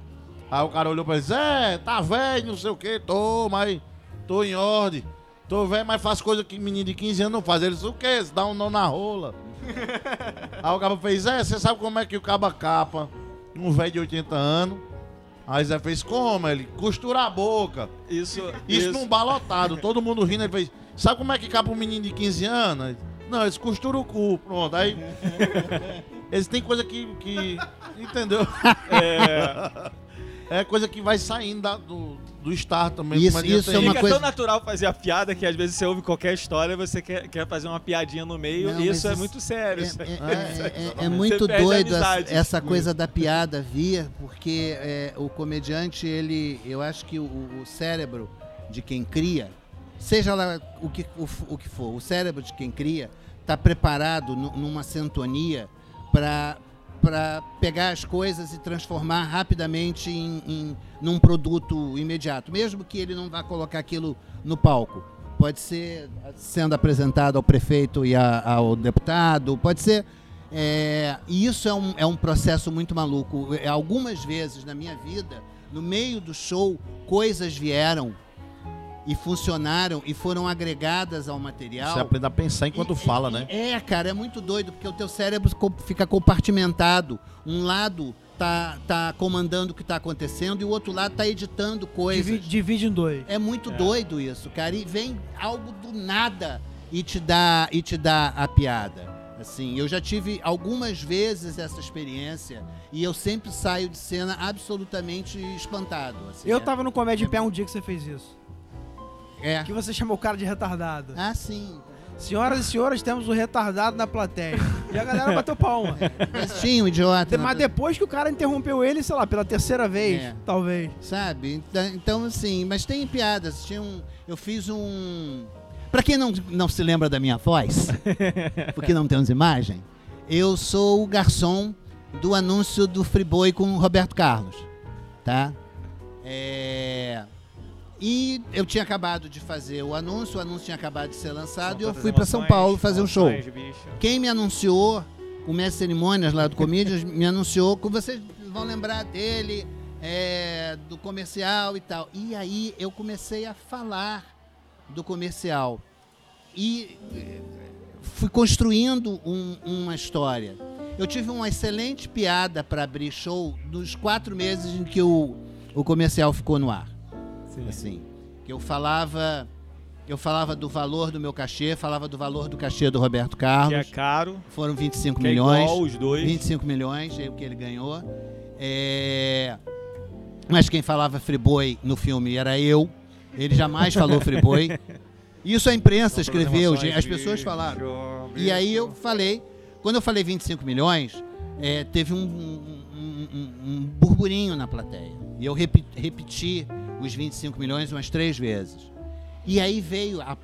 Aí o cara olhou pra ele, Zé, tá velho, não sei o que, tô, mas tô em ordem. Tô velho, mas faço coisa que menino de 15 anos não faz. Ele disse, o quê? Dá um nó na rola. [laughs] Aí o cara fez, Zé, você sabe como é que o caba capa um velho de 80 anos? Aí Zé fez, como? Ele, costura a boca. Isso, Isso, num bar lotado, todo mundo rindo, ele fez, sabe como é que capa um menino de 15 anos? Ele, Não, eles costuram o cu, pronto. Aí, [laughs] eles têm coisa que, que entendeu? É, [laughs] É coisa que vai saindo da- do, do Star também. Isso- adianta isso é uma fica coisa- tão natural fazer a piada que às vezes você ouve qualquer história e você quer, quer fazer uma piadinha no meio Não, e isso é isso- muito sério. É, é- é- é muito a doido essa, coisa da piada vir, porque é, o comediante, ele, eu acho que o, o cérebro de quem cria, seja lá o que, o, o que for, o cérebro de quem cria está preparado nu- numa sintonia para para pegar as coisas e transformar rapidamente em, em num produto imediato, mesmo que ele não vá colocar aquilo no palco. Pode ser sendo apresentado ao prefeito e a- ao deputado, pode ser. é, e isso é um, é um processo muito maluco. É, Algumas vezes na minha vida, no meio do show, coisas vieram e funcionaram e foram agregadas ao material. Você aprende a pensar enquanto E- fala, e- né? É, cara, é muito doido, porque o teu cérebro fica compartimentado. Um lado tá, tá comandando o que tá acontecendo e o outro lado tá editando coisas. Divide, divide em dois. É muito doido isso, cara. E vem algo do nada e te dá, e te dá a piada. Assim, eu já tive algumas vezes essa experiência e eu sempre saio de cena absolutamente espantado. assim, Eu é- tava no Comédia em Pé um dia que você fez isso. É. Que você chamou o cara de retardado. Ah, sim. Senhoras e senhores, temos o retardado na plateia. [laughs] E a galera bateu palma. Mas tinha um idiota. na Mas depois que o cara interrompeu ele, sei lá, pela terceira vez, É. talvez. Sabe? Então, então, assim, mas tem piadas. Tinha um, eu fiz um. Pra quem não, não se lembra da minha voz, [laughs] porque não temos imagem, eu sou o garçom do anúncio do Friboi com o Roberto Carlos. Tá? É, E eu tinha acabado de fazer o anúncio, o anúncio tinha acabado de ser lançado e eu fui para São Paulo fazer um show. bicho. Quem me anunciou, o mestre cerimônias lá do Comedians, me anunciou que vocês vão lembrar dele, é, do comercial e tal. E aí eu comecei a falar do comercial. E eh, fui construindo um- uma história. Eu tive uma excelente piada para abrir show dos quatro meses em que o, o comercial ficou no ar Sim. assim. Que eu falava, eu falava do valor do meu cachê, falava do valor do cachê do Roberto Que é Carlos. caro, Foram 25 que é milhões. igual os dois. 25 milhões é o que ele ganhou. É, Mas quem falava Friboi no filme era eu. Ele jamais falou Friboi. [laughs] Isso a imprensa escreveu, as pessoas falaram. E aí eu falei, quando eu falei 25 milhões, é, teve um, um- um- um- burburinho na plateia. E eu repi- repeti os 25 milhões umas três vezes. E aí veio a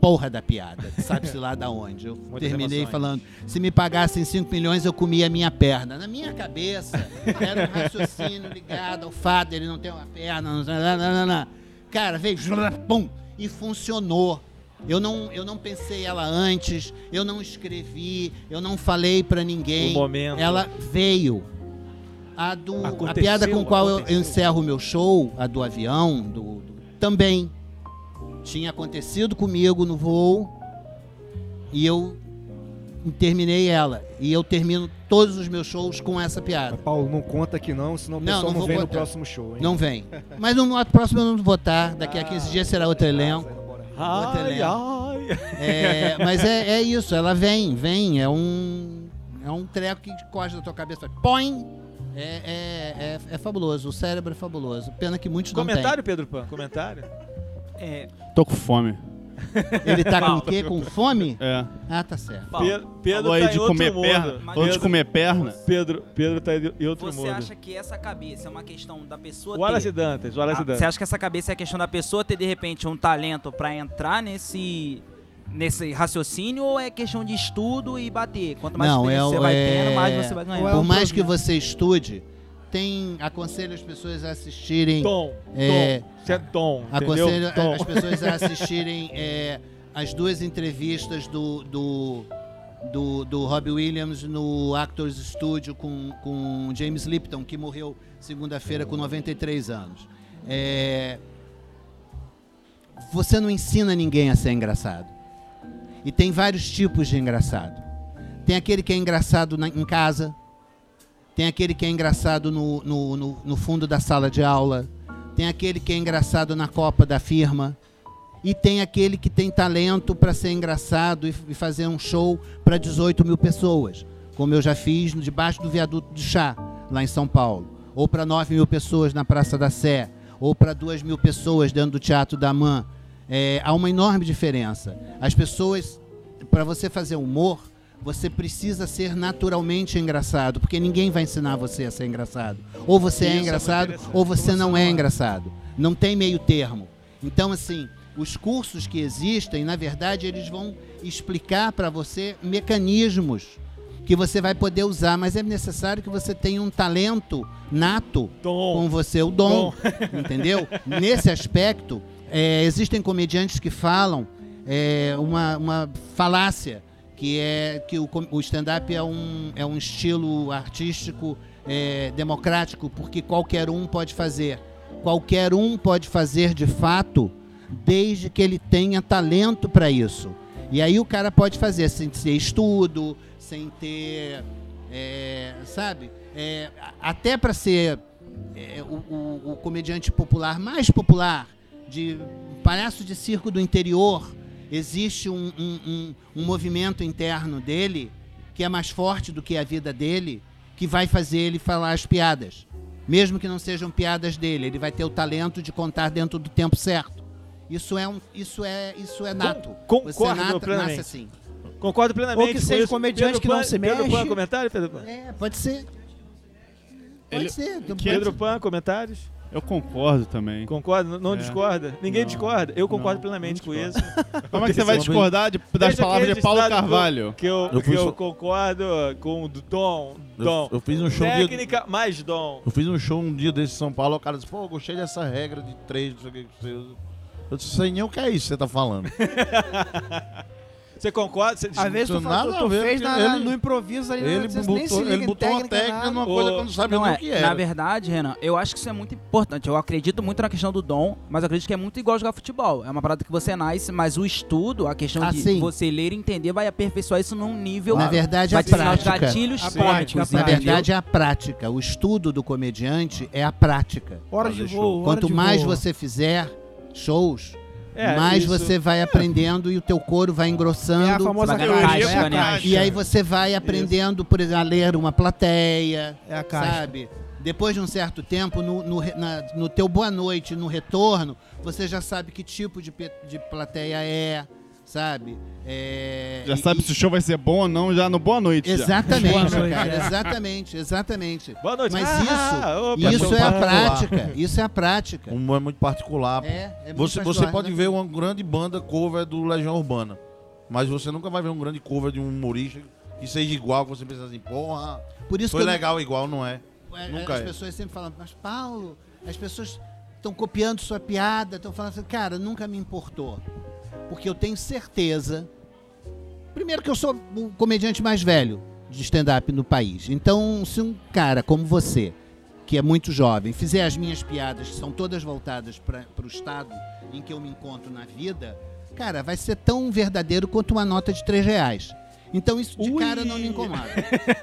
porra da piada, sabe-se lá da onde. Eu Muitas terminei emoções. falando, se me pagassem 5 milhões eu comia a minha perna. Na minha cabeça, era um raciocínio ligado ao fato dele não ter uma perna. Não, não, não. Cara, veio, pum, e funcionou. Eu não, eu não pensei ela antes, eu não escrevi, eu não falei pra ninguém. O momento. Ela veio. A, do, a Aconteceu, piada com a qual eu, encerro o meu show, a do avião, do, do- também tinha acontecido comigo no voo e eu terminei ela. E eu termino todos os meus shows com essa piada. Paulo, não conta aqui não, senão o Não, pessoal não não, vem no próximo show, hein? Não vem. Mas no, no próximo eu não vou estar. Daqui a 15 dias será outro elenco. Outro elenco. ai. É, mas é, é isso, ela vem, vem. É um, é um treco que costa da tua cabeça. Põe! É, é, é, é fabuloso, o cérebro é fabuloso. Pena que muitos Comentário, Pedro Pan? Comentário? É, Tô com fome. não [laughs] têm. Ele tá com o quê? Com fome? É. Ah, tá certo. Paulo, Pedro, Pedro Falou aí tá de comer mundo. perna. Mas- Falou de Pedro, comer perna. Pedro, Pedro tá em outro você mundo. acha que essa cabeça é uma questão da pessoa Wallace ter... Dantas, Wallace Ah, Dantas. você acha que essa cabeça é a questão da pessoa ter de repente um talento pra entrar nesse nesse raciocínio ou é questão de estudo e bater? Quanto mais Não, experiência é você vai é- tendo, mais você vai é ganhando. Por um mais que você estude, tem. Aconselho as pessoas a assistirem. Tom, É, Tom. Isso é Tom, Aconselho? Tom. as pessoas a assistirem [laughs] é, as duas entrevistas do, do, do, do Robbie Williams no Actors Studio com, com James Lipton, que morreu segunda-feira com 93 anos. É, você não ensina ninguém a ser engraçado. E tem vários tipos de engraçado. Tem aquele que é engraçado na- em casa, tem aquele que é engraçado no, no, no, no fundo da sala de aula, tem aquele que é engraçado na copa da firma, e tem aquele que tem talento para ser engraçado e, e fazer um show para 18 mil pessoas, como eu já fiz debaixo do viaduto de chá, lá em São Paulo, ou para 9 mil pessoas na Praça da Sé, ou para 2 mil pessoas dentro do Teatro da Man. É, há uma enorme diferença. As pessoas, para você fazer humor, você precisa ser naturalmente engraçado, porque ninguém vai ensinar você a ser engraçado. Ou você é é engraçado, ou você não é engraçado. Não tem meio termo. Então, assim, os cursos que existem, na verdade, eles vão explicar para você mecanismos que você vai poder usar, mas é necessário que você tenha um talento nato Tom. com você, o dom, entendeu? [laughs] Nesse aspecto, é, existem comediantes que falam é, uma, uma falácia, que é que o, o stand-up é um, é um estilo artístico é, democrático, porque qualquer um pode fazer. Qualquer um pode fazer de fato, desde que ele tenha talento para isso. E aí o cara pode fazer sem ter estudo, sem ter, é, sabe? É, até para ser é, o, o- o comediante popular mais popular, de palhaço de circo do interior, existe um, um- um- um movimento interno dele que é mais forte do que a vida dele, que vai fazer ele falar as piadas. Mesmo que não sejam piadas dele, ele vai ter o talento de contar dentro do tempo certo. Isso é um, isso é, isso é nato. Você concordo nata- plenamente. nasce assim. Concordo plenamente. Ou que com seja comediante Pedro que não Pan- se Pedro mexe. Pan, comentário, Pedro Pan? É, pode ser. Pode Ele- ser. Pode Pedro ser. Pan, comentários? Eu concordo também. Concorda? Não, É. discorda? Ninguém Não. discorda? Eu concordo Não, plenamente não com isso. [laughs] Como é que você vai discordar de- das Deixa palavras de Paulo Carvalho? Que eu, Eu que eu concordo com o do Dom. Eu, Dom. eu fiz um show um dia, Técnica mais Dom. eu fiz um show um dia desse em São Paulo, o cara disse, pô, eu gostei dessa regra de três, não sei o que que você usa. Eu disse, sei nem o que é isso que você tá falando. [laughs] Você concorda? Você, Às vezes tu, nada tu, tu ver, fez na- ele- no improviso ali, ele você nem se botou, liga ele em botou uma técnica, nada. numa coisa que eu não sabia Não nem é, o que na era. verdade, Renan, eu acho que isso é muito importante. Eu acredito muito na questão do dom, mas eu acredito que é muito igual jogar futebol. É uma parada que você nasce, mas o estudo, a questão Ah, de sim. você ler e entender, vai aperfeiçoar isso num nível. Na verdade, vai a prática. gatilhos A cômicos, Na verdade, é a prática. O estudo do comediante é a prática. Hora de voo, Quanto de mais voo. você fizer shows, É, mais isso- você vai aprendendo e o teu couro vai É a engrossando. famosa caixa, casca, é a caixa. E aí você vai aprendendo, por exemplo, a ler uma plateia, É a caixa. sabe? Depois de um certo tempo, no, no, na- no teu boa noite, no retorno, você já sabe que tipo de, de plateia é, sabe? É, Já e- sabe se o show vai ser bom ou não já no Boa Noite. Exatamente, Boa noite, cara, é. exatamente, exatamente. Boa noite. Mas Ah, isso, opa, isso é a prática, isso é a prática. Um é muito particular. É, é muito você, você particular, pode né? ver uma grande banda cover do Legião Urbana, mas você nunca vai ver um grande cover de um humorista que seja igual, que você pensa assim, porra, Por isso foi que eu- legal igual, não é? É, Nunca as é. pessoas sempre falam, mas Paulo, as pessoas estão copiando sua piada, estão falando assim, cara, nunca me importou. Porque eu tenho certeza. Primeiro que eu sou o comediante mais velho de stand-up no país. Então, se um cara como você, que é muito jovem, fizer as minhas piadas, que são todas voltadas para o estado em que eu me encontro na vida, cara, vai ser tão verdadeiro quanto uma nota de três reais. Então isso de Ui. cara não me incomoda.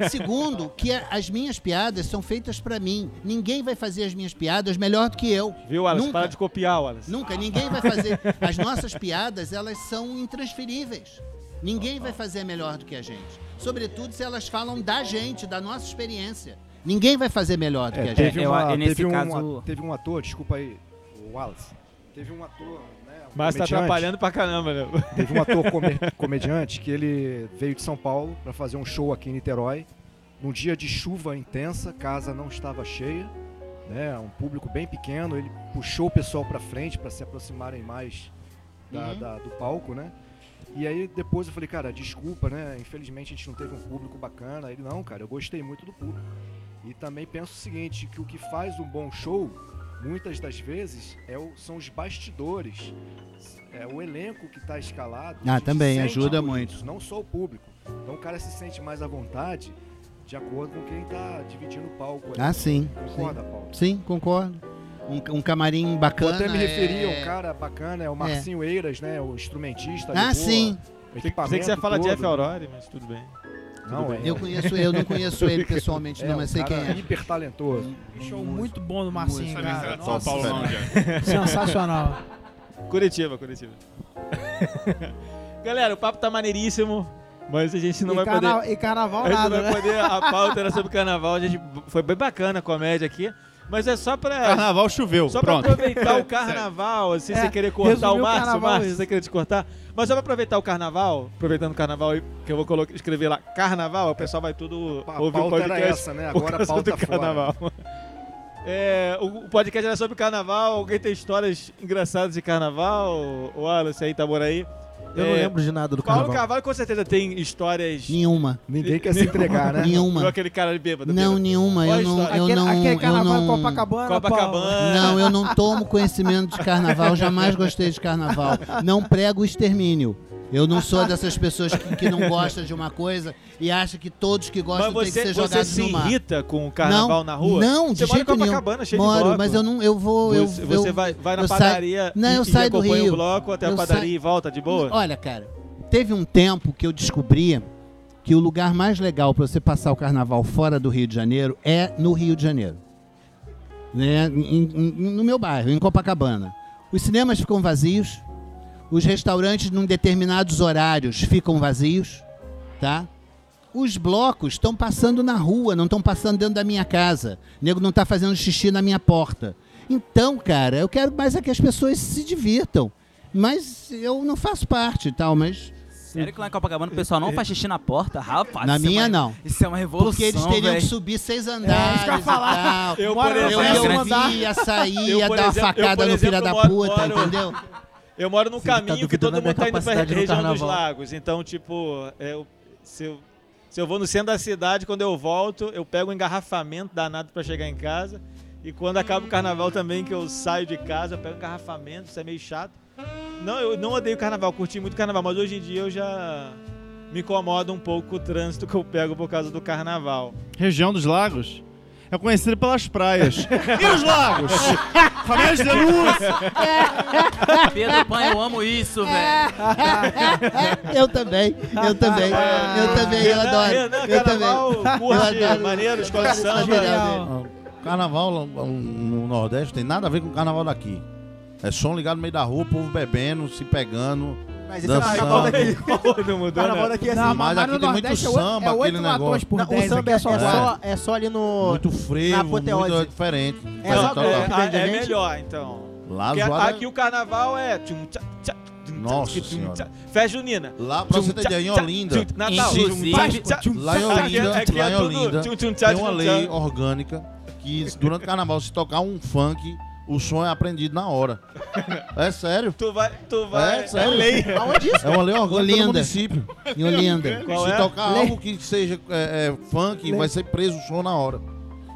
Segundo, que as minhas piadas são feitas para mim. Ninguém vai fazer as minhas piadas melhor do que eu. Viu, Wallace? Nunca. Para de copiar, Wallace. Nunca, ninguém vai fazer. As nossas piadas, elas são intransferíveis. Ninguém vai fazer melhor do que a gente. Sobretudo se elas falam da gente, da nossa experiência. Ninguém vai fazer melhor do que a É, gente. teve, Eu- uma, nesse teve, um, caso- teve um ator, desculpa aí, o Wallace. Teve um ator, Mas tá atrapalhando pra caramba, né? Teve um ator [laughs] come- comediante que ele veio de São Paulo para fazer um show aqui em Niterói. Num dia de chuva intensa, casa não estava cheia, né? Um público bem pequeno. Ele puxou o pessoal para frente para se aproximarem mais da- Uhum. da- do palco, né? E aí depois eu falei, cara, desculpa, né? Infelizmente a gente não teve um público bacana. Ele, não, cara, eu gostei muito do público. E também penso o seguinte, que o que faz um bom show, muitas das vezes, é o- são os bastidores. É o elenco que está escalado. Ah, também, ajuda muito. isso, não só o público. Então o cara se sente mais à vontade de acordo com quem tá dividindo o palco. ali. Ah, sim. Concorda, Paulo? Sim, concordo. Um, um camarim Eu bacana. até me referi a é- um cara bacana, é o Marcinho Eiras, né? O instrumentista. Ah, sim. o Pensei que você ia falar todo. Jeff Aurori, mas tudo bem. Não, é, Eu conheço eu não conheço ele pessoalmente, é não, um mas sei quem é. hiper talentoso. Show muito bom do Marcinho, cara. São Paulo não, [laughs] sensacional. Curitiba, Curitiba. [laughs] Galera, o papo tá maneiríssimo, mas a gente não e, vai carna- poder... e carnaval A gente não nada, vai né? poder... A pauta era sobre carnaval, a gente... Foi bem bacana a comédia aqui, mas é só pra... Carnaval choveu, Só pra pronto. aproveitar o [laughs] carnaval, assim, É, você querer cortar resumiu o o Márcio, carnaval Márcio, você querer te cortar. Mas só pra aproveitar o carnaval, aproveitando o carnaval aí, que eu vou colocar, escrever lá carnaval, o pessoal vai tudo A ouvir o pauta era podcast essa, né? por Agora a pauta do carnaval. É, o, o podcast era sobre carnaval, alguém tem histórias engraçadas de carnaval? O Wallace aí, Itaboraí. Eu não É, lembro de nada do Paulo carnaval. Carvalho com certeza tem histórias... Nenhuma. Ninguém quer se entregar, né? Nenhuma. Igual aquele cara bêbado. Não, bêbado. nenhuma. Qual Eu não, eu aquele, não, aquele eu carnaval em não. Copacabana, Paulo. Copacabana. Não, eu não tomo conhecimento de carnaval, [laughs] jamais gostei de carnaval. Não prego o extermínio. Eu não sou dessas pessoas que, que não [laughs] gostam de uma coisa e acha que todos que gostam têm você, que ser você jogados se no mar. irrita com o carnaval não, na rua? Não, você de mora em jeito. Copacabana, cheio de Moro, bloco. mas eu não, eu vou, eu, você eu- você vai, vai na padaria Não, e, eu saio do Rio. o bloco até a Eu padaria saio- e volta de boa? Olha, cara, teve um tempo que eu descobri que o lugar mais legal para você passar o carnaval fora do Rio de Janeiro é no Rio de Janeiro. Né? Em- em- no meu bairro, em Copacabana. Os cinemas ficam vazios, os restaurantes, num determinados horários, ficam vazios, tá? Os blocos estão passando na rua, não estão passando dentro da minha casa. O nego não está fazendo xixi na minha porta. Então, cara, eu quero mais é que as pessoas se divirtam. Mas eu não faço parte e tal, mas Sério que lá em Copacabana o pessoal não faz xixi na porta? Rapaz, na é minha uma- não. Isso é uma revolução, Porque eles teriam véi. que subir seis andares e falar. tal. Eu, por Eu, exemplo, eu ia sair, ia dar uma exemplo- eu, facada por no filho exemplo, da puta, moro- entendeu? Eu moro num tá caminho que duvidando todo mundo tá indo pra capacidade do região dos lagos. Então, tipo, é, eu- se, eu, se eu vou no centro da cidade, quando eu volto, eu pego um engarrafamento danado pra chegar em casa. E quando acaba o carnaval também, que eu saio de casa, eu pego um engarrafamento, isso é meio chato. Não, eu não odeio carnaval, curti muito carnaval, mas hoje em dia eu já me incomoda um pouco com o trânsito que eu pego por causa do carnaval. Região dos lagos é conhecida pelas praias. [laughs] e os lagos? Família de denúncia. Pedro Pan, eu amo isso, velho. [laughs] Eu também, eu também, eu também, eu adoro. Renan, Eu também. carnaval, curte, maneiro, escola de samba. Carnaval no Nordeste tem nada a ver com o carnaval daqui. É som ligado no meio da rua, o povo bebendo, se pegando. Mas esse é o Dançando. carnaval daqui. [laughs] Não O mudou, carnaval né? daqui é assim. Não, mas mas aqui no tem muito Nordeste é samba, oito- é aquele latões negócio. por Não, 10, o samba é, é só é só, é só ali no... Muito frevo, na muito apoteose. diferente. É Tal, só- tal, É, a- é melhor, então. Lá, Porque zoada- aqui o carnaval é. tchum, tchá, tchá, tchum, Nossa tchum, Senhora. tchá. Festa junina. Lá, pra Tchum, você ter ideia, em tchá, Olinda, tchum, Natal. Inclusive- tchum, tchá, tchá. lá em Aqui é- Olinda, aqui lá é em tudo Olinda, tchum, tchum, tchá, tem uma tchum, lei tchá. orgânica que durante o carnaval, se tocar um funk, o som é aprendido na hora. É sério. Tu vai. Tu vai. É sério. Aonde isso? É uma lei orgânica Olinda. do município. Em Olinda. Qual se é? tocar algo que seja é, é, funk, vai ser preso o som na hora.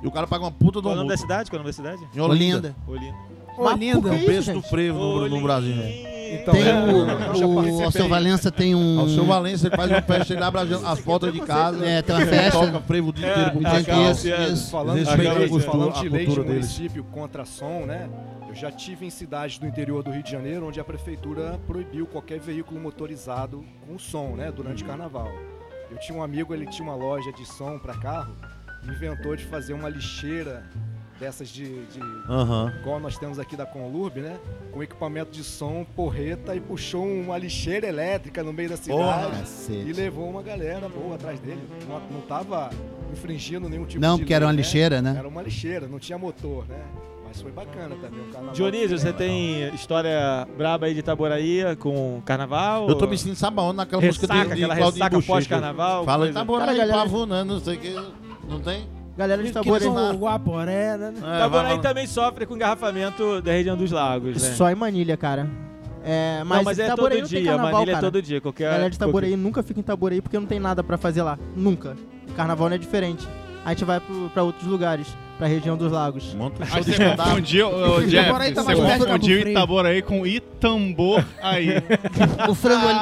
E o cara paga uma puta de Qual é o nome da cidade? Qual é o nome da cidade? Em Olinda. Olinda. Olinda. Ô, lindo. por O que preço isso, do frevo no, no Brasil. né? Então, Tem é, o, o, o seu Valença tem um. O seu Valência ele faz uma festa, ele abre as, as portas de casa, É, tem uma festa. toca frevo o dia É, inteiro pro isso, é. isso. Falando, de respeitam lei, a cultura- falando de lei de cultura deles. município contra som, né? Eu já tive em cidades do interior do Rio de Janeiro onde a prefeitura proibiu qualquer veículo motorizado com som, né? Durante o carnaval. Eu tinha um amigo, ele tinha uma loja de som para carro, inventou de fazer uma lixeira dessas de, de Aham. igual nós temos aqui da Conlurb, né? Com equipamento de som, porreta e puxou uma lixeira elétrica no meio da cidade. e Cacete. levou uma galera boa atrás dele. Não, não tava infringindo nenhum tipo Não, de porque era uma né? lixeira, né? Era uma lixeira, não tinha motor, né? Mas foi bacana também o carnaval. Dionísio, você tem história braba aí de Itaboraí com carnaval? Eu tô me sentindo aonde naquela música Ressaca, de, de aquela Claudinho ressaca pós-carnaval? Fala Itaboraí, pavuna, não sei o que. Não tem? Galera de o Guaporé, né? É, vai Itaboraí lá. também sofre com engarrafamento da região dos lagos, né? Só em Manilha, cara. É, mas, não, mas é todo não tem dia, carnaval, Manilha é cara. todo dia. Qualquer, A galera de Itaborei qualquer- nunca fica em Itaborei porque não tem nada pra fazer lá. Nunca. Carnaval não é diferente. A gente vai pro, pra outros lugares. pra região dos lagos. Monta um Aí de você confundiu, ô, Jeff, Itaboraí tá você mais perto de confundiu. Itaboraí com Itambor aí. O, frangoli,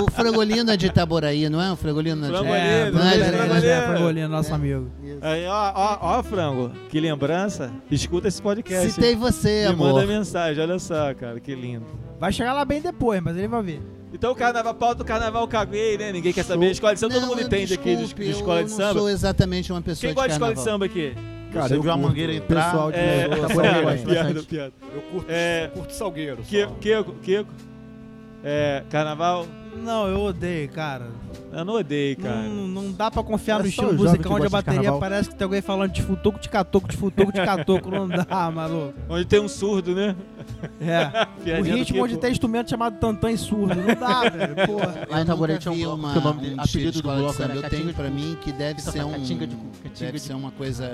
o, o frangolino é de Itaboraí, não é? O frangolino é de Frangolino, É, não é de- Frangolino. é, Frangolino, nosso amigo. Aí, ó, ó, ó, frango, que lembrança. Escuta esse podcast. Citei você, Me manda amor. mensagem, olha só, cara, que lindo. Vai chegar lá bem depois, mas ele vai ver. Então o carnaval, pauta do carnaval caguei, né? Ninguém quer saber. Escola de samba, todo Não, mundo entende aqui de, desculpe, de escola eu de não samba. sou exatamente uma pessoa Quem gosta de escola de samba aqui? Cara, Você eu viu a curto. mangueira entrar? Pessoal de É, Tá bom, piada, eu piada. Eu curto, É, curto salgueiro. Kiko, Kiko, Kiko. É, carnaval, Não, eu odeio, cara. eu não odeio, cara. Não, não dá pra confiar É no estilo musical onde a de bateria parece que tem alguém falando de futuco, de catoco, de futuco, de catoco. Não dá, [laughs] maluco. Onde tem um surdo, né? É. [laughs] O ritmo onde tem instrumento chamado tantã e surdo. Não dá, [laughs] velho. Porra. Lá em tinha um bloco, uma, que o nome dele- um apelido de do escola de bloco samba. era Eu tenho de- pra mim que deve ser um... Catinga de- Catinga Deve de- ser uma coisa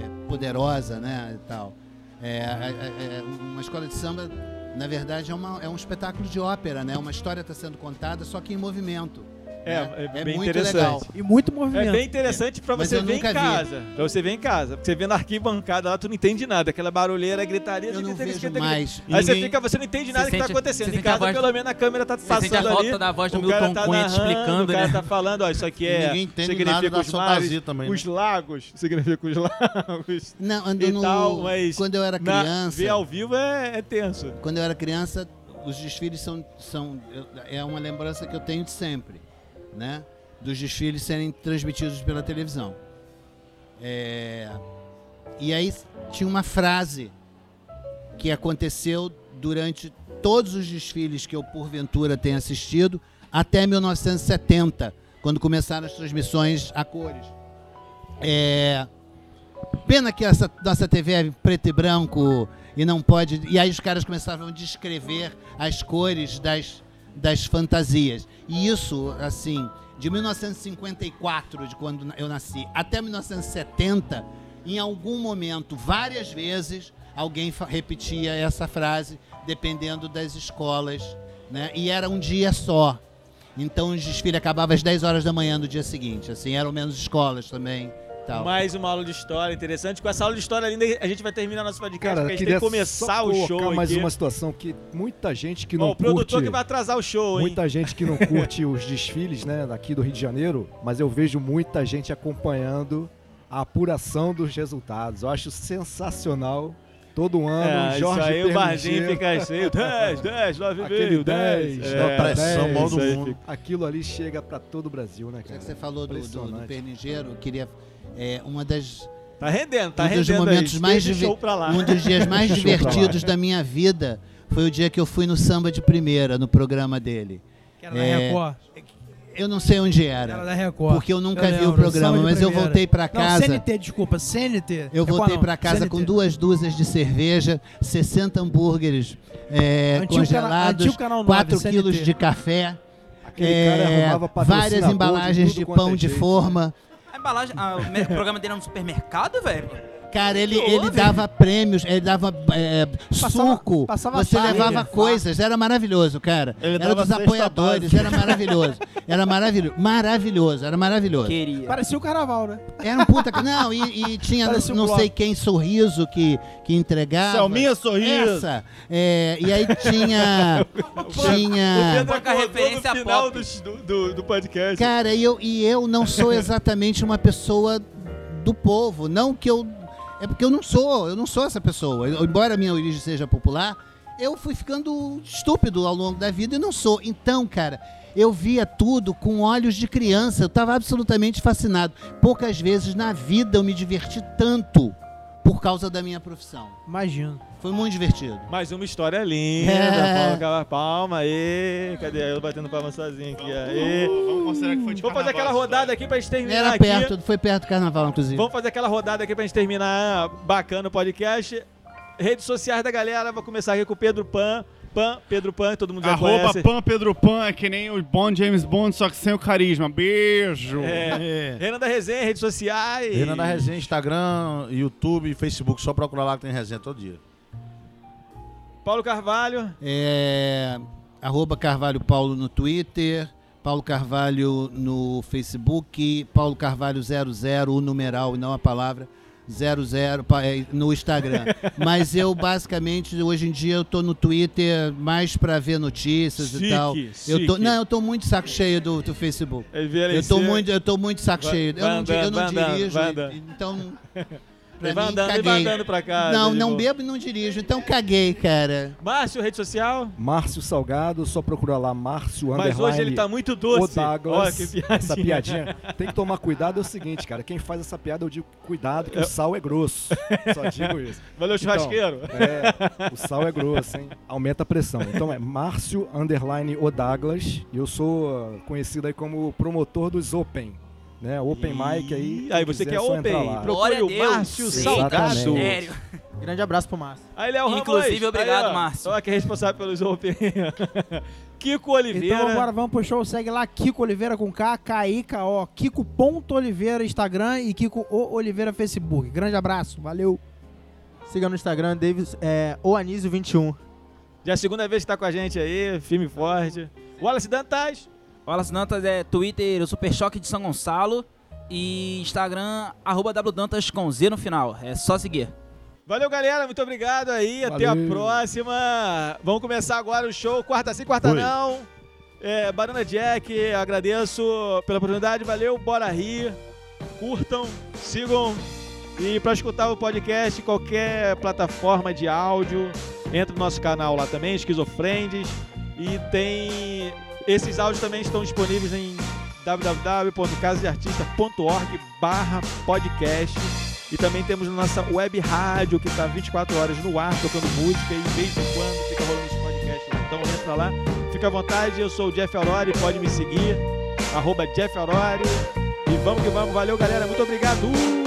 é, poderosa, né, e tal. É, é, é, uma escola de samba, na verdade, é, uma- é um espetáculo de ópera, né? Uma história está sendo contada, só que em movimento. É, né? é bem muito interessante. legal. E muito É movimento. bem interessante pra Mas você ver em nunca vi. casa. Pra você ver em casa. Porque você vê na arquibancada lá, tu não entende nada. Aquela barulheira, gritaria. Eu não vejo mais. Aí você fica, você não entende nada do que tá sente- acontecendo. você Em casa, pelo menos, a câmera tá Você passando sente a ali. volta da voz do Milton tá Cunha explicando, o cara né? tá falando, ó, isso aqui é... Ninguém entende significa nada da os mares, também, né? Os lagos, [laughs] significa os lagos. Não, ando E no... mas quando eu era criança... ver ao vivo é, é tenso. Quando eu era criança, os desfiles são, é uma lembrança que eu tenho de sempre, né? Dos desfiles serem transmitidos pela televisão. É, e aí tinha uma frase que aconteceu durante todos os desfiles que eu porventura tenho assistido até 1970, quando começaram as transmissões a cores. É, Pena que essa nossa TV é preto e branco e não pode. E aí os caras começavam a descrever as cores das, das fantasias. E isso, assim, de 1954, de quando eu nasci, até 1970, em algum momento, várias vezes, alguém repetia essa frase, dependendo das escolas. Né? E era um dia só. Então o desfile acabava às 10 horas da manhã do dia seguinte. Assim, eram menos escolas também. Tal. Mais uma aula de história interessante. Com essa aula de história linda, a gente vai terminar nosso podcast, Cara, porque a gente queria tem que começar só o colocar show mais aqui. uma situação que muita gente que não o produtor curte... que vai atrasar o show, hein? Muita gente que não [laughs] curte os desfiles, né, daqui do Rio de Janeiro, mas eu vejo muita gente acompanhando a apuração dos resultados. Eu acho sensacional. Todo ano, É, Jorge isso aí o barzinho fica cheio. 10, 10, 9 Aquele meio, 10. 10, É, pressão, mal do mundo. fica- Aquilo ali chega pra todo o Brasil, né, Já cara? que você falou do, do, do eu queria. É, uma das, Tá rendendo, tá um dos rendendo momentos aí. mais Deixa o diver- show pra lá. um dos dias mais [laughs] eu divertidos da minha vida foi o dia que eu fui no samba de primeira, no programa dele. Que era da É, Record. Eu não sei onde Era era, da Record. porque eu nunca Eu vi o lembro, programa, samba de mas eu primeira. voltei pra Não, casa. CNT, desculpa, CNT. Eu voltei não, pra casa CNT. com duas dúzias de cerveja, 60 hambúrgueres é, Antigo congelados, cana- antigo canal 9, 4 CNT. quilos de café, é, várias de embalagens de, quanto pão de jeito. forma. A ah, o programa dele é no supermercado, velho? Cara, ele, ele dava prêmios, ele dava é, suco, passava você levava coisas, era maravilhoso, cara. Ele era dos apoiadores, era maravilhoso. Era maravilhoso, maravilhoso, era maravilhoso. Queria. Parecia o carnaval, né? Era um puta... Não, e, e tinha Parecia um não bloco. sei quem sorriso que, que entregava. Selminha Sorriso. Essa. É, e aí tinha... [laughs] tinha... Pedro Pouca acordou referência no final do, do, do podcast. Cara, e eu, e eu não sou [laughs] exatamente uma pessoa do povo. Não que eu. É porque eu não sou, eu não sou essa pessoa. Eu- embora a minha origem seja popular, eu fui ficando estúpido ao longo da vida e não sou. Então, cara, eu via tudo com olhos de criança. Eu estava absolutamente fascinado. Poucas vezes na vida eu me diverti tanto por causa da minha profissão. Imagino. Foi muito divertido. Mais uma história linda. [laughs] É. Cava Palma, aê. Cadê eu batendo palma sozinho aqui? Aê. Vamos considerar que foi de Vamos fazer aquela rodada aqui pra gente terminar Era aqui. perto, foi perto do carnaval, inclusive. Vamos fazer aquela rodada aqui pra gente terminar bacana o podcast. Redes sociais da galera, vou começar aqui com o Pedro Pan. Pan, Pedro Pan, todo mundo já Arroba conhece. Pan Pedro Pan é que nem o bom James Bond, só que sem o carisma. Beijo. É. Renan da Resenha, redes sociais. Renan da Resenha, Instagram, YouTube, Facebook, só procurar lá que tem resenha todo dia. Paulo Carvalho. É, arroba Carvalho Paulo no Twitter, Paulo Carvalho no Facebook, Paulo Carvalho 00, o numeral e não a palavra, 00 pa- é, no Instagram. [laughs] Mas eu basicamente hoje em dia eu tô no Twitter mais pra ver notícias Chique, e tal. Eu tô, chique. não, eu tô muito saco cheio do, do Facebook. É Eu tô muito, eu tô muito saco Vai- cheio. Eu não, eu não dirijo, vai [laughs] então Ele pra vai mim, andando, ele vai caguei. andando pra cá. Não, não bebo e não dirijo, então caguei, cara. Márcio, rede social? Márcio Salgado, só procurar lá Márcio Mas Underline. hoje ele tá muito doce. O Douglas, Olha que piadinha. essa piadinha. Tem que tomar cuidado, é o seguinte, cara. Quem faz essa piada, eu digo cuidado, que o sal é grosso. [laughs] Só digo isso. Valeu, churrasqueiro. É, o sal é grosso, hein? Aumenta a pressão. Então é Márcio Underline O Douglas. E eu sou uh, conhecido aí como promotor dos Open. Né? Open Mic aí. Aí você quiser, quer é só Open. Procure o. Márcio Salgado. Sério. Grande abraço pro Márcio. Aí ele é o Ramos. Inclusive, obrigado, Aí, ó, Márcio. Olha que é responsável pelos Open. [laughs] Kiko Oliveira. Então agora vamos pro show. Segue lá, Kiko Oliveira com K, K-I-K-O. Kiko.oliveira Instagram e Kiko O Oliveira Facebook. Grande abraço, valeu. Siga no Instagram, Davis, é, o Anísio21. Já é a segunda vez que tá com a gente aí, firme e forte. Wallace Dantas. Wallace Dantas é Twitter, o Super Choque de São Gonçalo. E Instagram, arroba wdantas com Z no final. É só seguir. Valeu, galera. Muito obrigado aí. Até a Valeu. próxima. Vamos começar agora o show. Quarta sim, quarta Oi. não. É, Banana Jack, agradeço pela oportunidade. Valeu, bora rir. Curtam, sigam. E para escutar o podcast, em qualquer plataforma de áudio, entra no nosso canal lá também, Esquizofrendes. E tem. Esses áudios também estão disponíveis em www.casadeartista.org barra podcast. E também temos nossa web rádio, que está 24 horas no ar, tocando música e de vez em quando fica rolando esse podcast. Então entra lá, fica à vontade. Eu sou o Jeff Aurori, pode me seguir, arroba Jeff Aurori. E vamos que vamos. Valeu, galera. Muito obrigado.